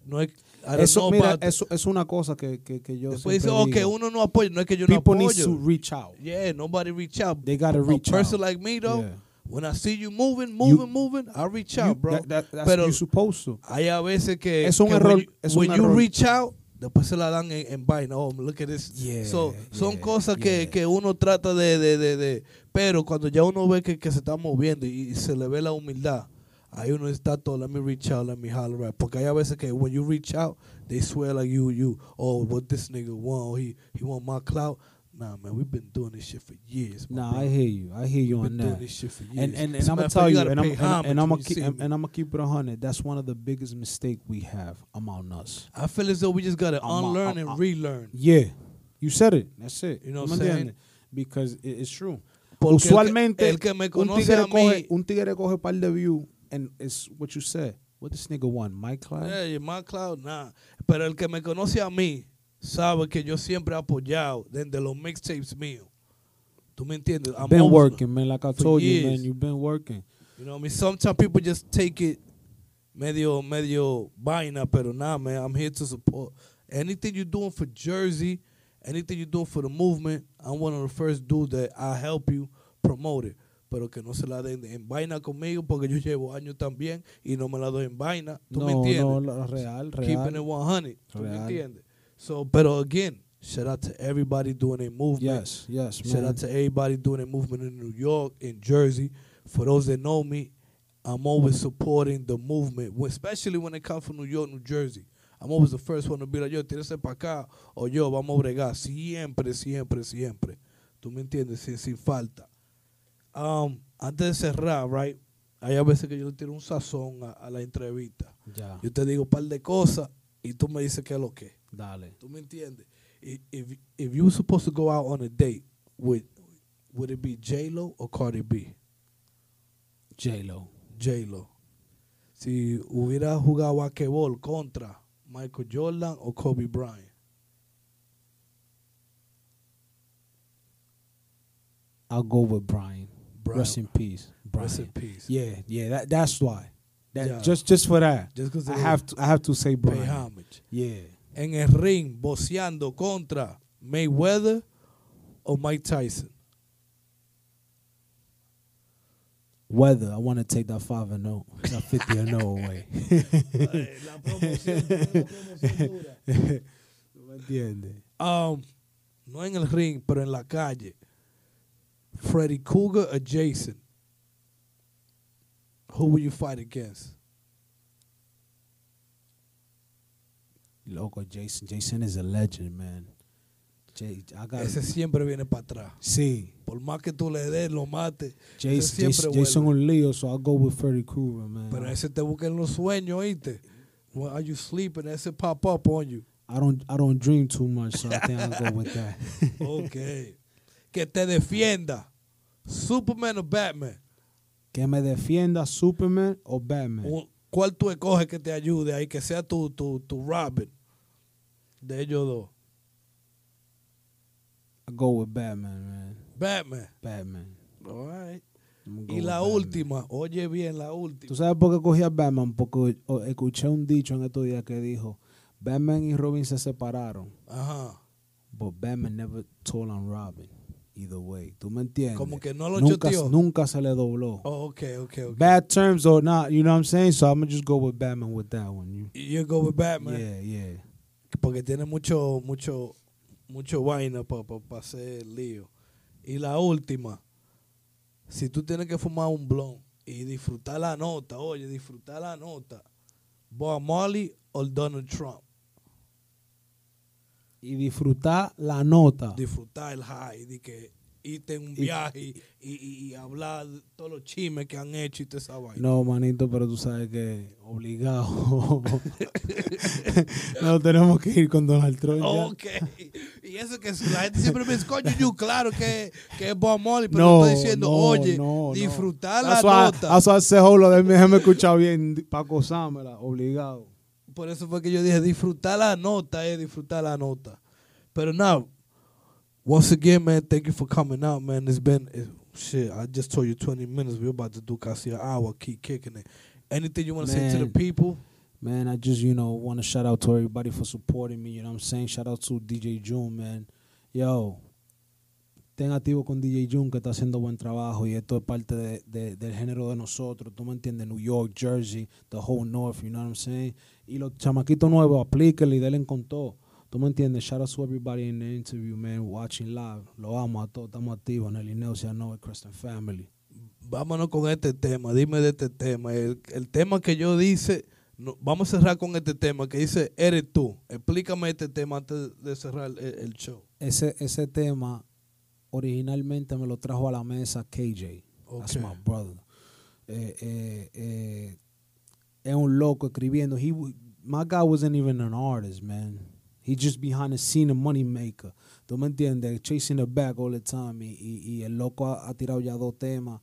no es, Eso, mira, eso es una cosa que, que, que yo Después dice, oh, que uno no apoya. No es que yo People no need to apoyo. reach out. Yeah, nobody reach out. They gotta A reach person out. like me, though, Yeah. When I see you moving, moving, moving, I reach out, You- bro. that- that- Pero- you're supposed to. Hay a veces que, Es un que error- when, you, es un when you error. reach out, después se la dan en, en vaina. Oh, look at this. Yeah, so, son cosas que, yeah. que uno trata de, de, de, de- Pero cuando ya uno ve que, que se está moviendo y, y se le ve la humildad, ahí uno está todo, let me reach out, let me holler out. Porque hay a veces que when you reach out, they swear like you, you, oh, what this nigga want, oh, he, he want my clout. Nah, man, we've been doing this shit for years. Nah, bro. I hear you. I hear you We've on been doing that. this shit for years. And and, and a I'm gonna tell you, and I'm and, I'm- and I'm gonna keep and, I'm gonna keep it a hundred. That's one of the biggest mistake we have among us. I feel as though we just gotta I'm unlearn I'm- and relearn. Yeah, you said it. That's it. You know what I'm saying? entiendes? Because it- it's true. Porque el que- Usualmente el que me un conoce tigre a coge un tigre coge par de view and it's what you said. What this nigga want? My cloud. Yeah, my cloud, nah. Pero el que me conoce a mí sabe que yo siempre he apoyado desde los mixtapes míos. ¿Tú me entiendes? I'm been working, man. Like I told you, man. You've been working. You know what I mean? Sometimes people just take it medio, medio vaina, pero nah, man, I'm here to support. Anything you're doing for Jersey, anything you're doing for the movement, I'm one of the first dudes that I help you promote it. Pero que no se la den en vaina conmigo porque yo llevo años también y no me la doy en vaina. ¿Tú no, me entiendes? no, real, real. keeping it 100. ¿Tú me Real. entiendes? So, pero again, shout out to everybody doing a movement. Yes, yes, Shout man. out to everybody doing a movement in New York, in Jersey. For those that know me, I'm always supporting the movement, especially when it comes from New York, New Jersey. I'm always the first one to be like, yo, tírese para acá, o yo, vamos a bregar. Siempre, siempre, siempre. ¿Tú me entiendes? Sin, sin falta. Um, antes de cerrar, right, hay a veces que yo le tiro un sazón a, a la entrevista. Ya, Yo te digo un par de cosas y tú me dices qué es lo que. Dale. ¿Tú me entiendes? If, if you were supposed to go out on a date with, would it be J-Lo or Cardi B? J-Lo. J-Lo. Si hubiera jugado basquetbol contra Michael Jordan o Kobe Bryant. I'll go with Brian. Brian. Rest in peace. Brian. Rest in peace. Yeah, yeah. That that's why. That Yeah. just just for that. Just because I have to I have to say pay homage. Yeah. En el ring, boceando contra Mayweather o Mike Tyson. Weather, I want to take that five and no, that fifty and no away. <laughs> La promoción, la promoción dura. <laughs> ¿Tú me entiendes? Um, no en el ring, pero en la calle. Freddy Cougar or Jason? Who will you fight against? Loco, Jason. Jason is a legend, man. Jay, I got Ese siempre viene para atrás. sí. Por más que tú le des, lo mates. Jason, Jason, un lío, so I'll go with Freddy Krueger, man. Pero ese te busca en los sueños, ¿oíste? When are you sleeping? Ese pop up on you. I don't I don't dream too much, so I think I'll go with that. <laughs> Ok. que te defienda. Superman o Batman. que me defienda Superman o Batman. ¿Cuál tú escoges que te ayude ahí? Que sea tu, tu, tu Robin. De ellos dos. I go with Batman, man. Batman. Batman. All right. Y la Batman. última, oye bien, la última. ¿Tú sabes por qué cogí a Batman? Porque escuché un dicho en estos días que dijo, Batman y Robin se separaron, Ajá. but Batman never told on Robin. Either way. ¿Tú me entiendes? Como que no lo nunca, nunca se le dobló. Oh, ok, ok, ok. Bad terms or not, you know what I'm saying? So I'm going to just go with Batman with that one. You, You go with Batman. yeah, yeah. Porque tiene mucho, mucho, mucho vaina para hacer lío. Y la última, si tú tienes que fumar un blon y disfrutar la nota, oye, disfrutar la nota, Bob Marley o Donald Trump. Y disfrutar la nota. Disfrutar el high, de que irte en un viaje y, y, y hablar de todos los chismes que han hecho y toda esa vaina. No, manito, pero tú sabes que obligado. <laughs> no tenemos que ir con Donald Trump. ya. Ok. Y eso que la gente siempre me dice, coño, you, claro que, que es Marley, pero No, estoy diciendo, no, oye, no, no. disfrutar la nota. I said, hold on, déjame escuchar bien para acosármela, obligado. Por eso fue que yo dije, disfrutar la nota es disfrutar la nota. Pero now, once again, man, thank you for coming out, man. It's been, it, shit, I just told you 20 minutes. We're about to do casi an hour. Keep kicking it. Anything you want to say to the people? Man, I just, you know, want to shout out to everybody for supporting me, you know what I'm saying? Shout out to DJ June, man. Yo, ten activo con DJ June que está haciendo buen trabajo y esto es parte de, de- del género de nosotros, tú me entiendes, New York, Jersey, the whole North, you know what I'm saying? Y los chamaquitos nuevos, aplíquenle y denle con todo. Tú me entiendes, shout out to everybody in the interview, man, watching live. Lo amo a todos, estamos activos en el Ineos, ya it, Christian Family. Vámonos con este tema. Dime de este tema. El, el tema que yo dice, no, vamos a cerrar con este tema que dice, eres tú. Explícame este tema antes de cerrar el, el show. ese, ese tema originalmente me lo trajo a la mesa KJ. That's Okay. my brother. Eh, eh, eh, es un loco escribiendo. He, my guy wasn't even an artist, man. He just behind the scene a money maker. ¿Tú me entiendes? Chasing the bag all the time. Y, y, y el loco ha, ha tirado ya dos temas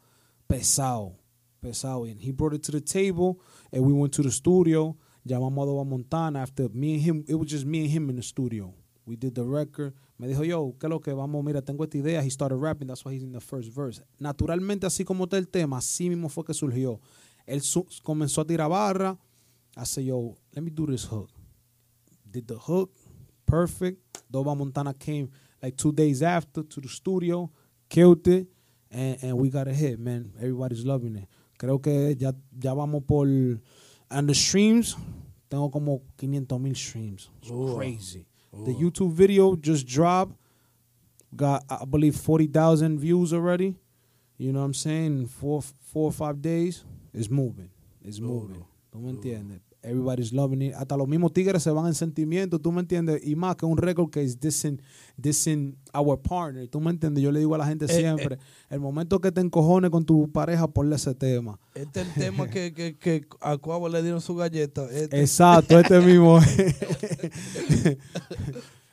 pesado, pesado. And he brought it to the table and we went to the studio. Llamamos a Doba Montana after me and him. It was just me and him in the studio. We did the record. Me dijo, yo, ¿qué es lo que vamos? Mira, tengo esta idea. He started rapping. That's why he's in the first verse. Naturalmente, así como está el tema, así mismo fue que surgió. Él su- comenzó a tirar barra. I said, yo, let me do this hook. Did the hook. Perfect. Doba Montana came like two days after to the studio. Killed it. And, and we got a hit, man. Everybody's loving it. Creo que ya, ya vamos por... And the streams, tengo como 500 mil streams. It's Ooh. crazy. The YouTube video just dropped. Got, I believe, 40,000 views already. You know what I'm saying? Four, four or five days, it's moving. It's Duro, moving. ¿Tú me entiendes? Everybody's loving it. Hasta los mismos tigres se van en sentimiento, ¿tú me entiendes? Y más que un récord que es dissing, dissing our partner, ¿tú me entiendes? Yo le digo a la gente Eh, siempre, el momento que te encojones con tu pareja, ponle ese tema. Este es el tema que, que, que a Cuavo le dieron su galleta. Este, Exacto, este <laughs> mismo.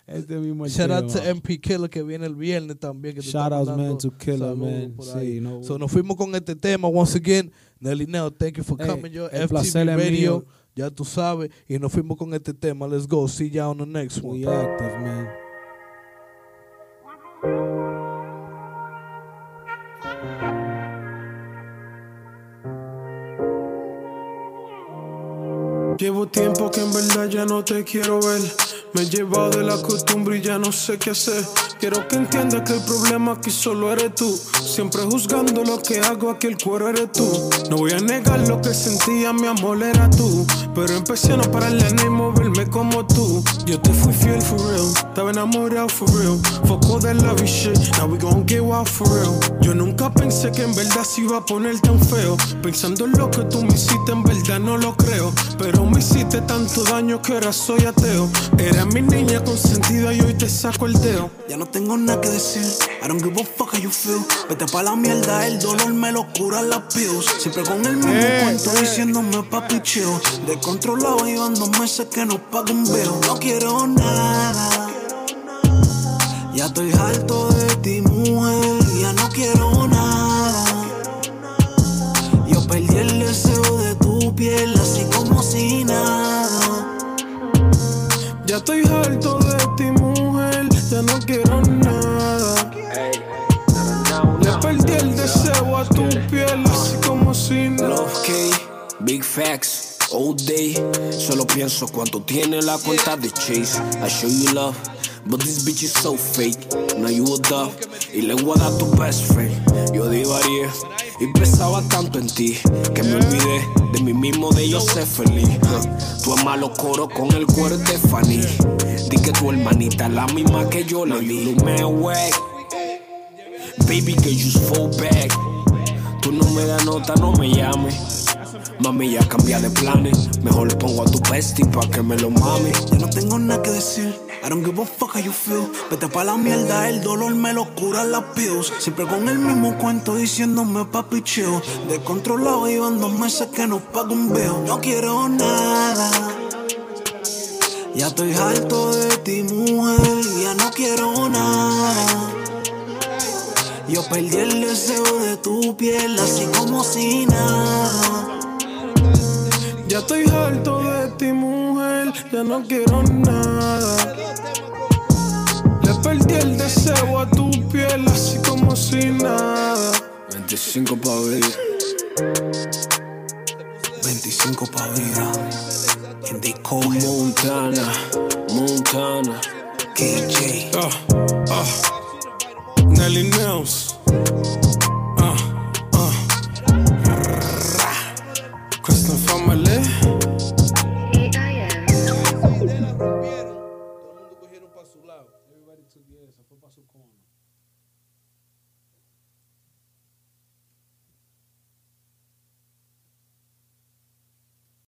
este mismo Shout out to MP Killer que viene el viernes también. Que Shout mandando man, to Killer, man. Sí, no. So, nos fuimos con este tema. Once again, Nelly Nell, thank you for Hey, coming. Yo, el FTV placer Radio, mío. Ya tú sabes. Y nos fuimos con este tema. Let's go. See ya on the next one. We active, man. Llevo tiempo que en verdad ya no te quiero ver. Me he llevado de la costumbre y ya no sé qué hacer. Quiero que entiendas que el problema aquí solo eres tú. Siempre juzgando lo que hago, aquí el cuero eres tú. No voy a negar lo que sentía, mi amor era tú. Pero empecé a no pararle ni moverme como tú. Yo te fui fiel for real, estaba enamorado for real. Foco de love y shit, now we gon' get wild for real. Yo nunca pensé que en verdad se iba a poner tan feo. Pensando en lo que tú me hiciste, en verdad no lo creo. Pero me hiciste tanto daño que ahora soy ateo. Era mi niña consentida y hoy te saco el dedo. Ya no tengo nada que decir. I don't give a fuck how you feel. Vete pa' la mierda, el dolor me lo cura las pills. Siempre con el mismo Eh, cuento eh. diciéndome papi chill. Descontrolado llevando meses que no pago un bill. No quiero nada. Ya estoy harto de ti, mujer. Ya no quiero nada. Love K, Big Facts, all day. Solo pienso cuánto tiene la cuenta de Chase. I show you love, but this bitch is so fake. Now you a dove, y le voy a dar tu best friend. Yo divaría y pensaba tanto en ti que me olvidé de mí mismo, de yo ser feliz. Huh. Tu amas los coros con el cuero de Fanny. Di que tu hermanita es la misma que yo le di. Baby, que you fall back. Tú no me das nota, no me llames. Mami, ya cambia de planes. Mejor le pongo a tu bestie pa' que me lo mame. Ya no tengo nada que decir. I don't give a fuck how you feel. Vete pa' la mierda, el dolor me lo cura las pills. Siempre con el mismo cuento diciéndome papi chill. Descontrolado y van dos meses que no pago un bill. No quiero nada. Ya estoy harto de ti, mujer. Ya no quiero nada. Yo perdí el deseo de tu piel, así como si nada. Ya estoy harto de ti, mujer. Ya no quiero nada. Le perdí el deseo a tu piel, así como si nada. 25 pa' vida. 25 pa' vida. En. Montana, Montana. KJ. Ah, ah. Nelly Mills.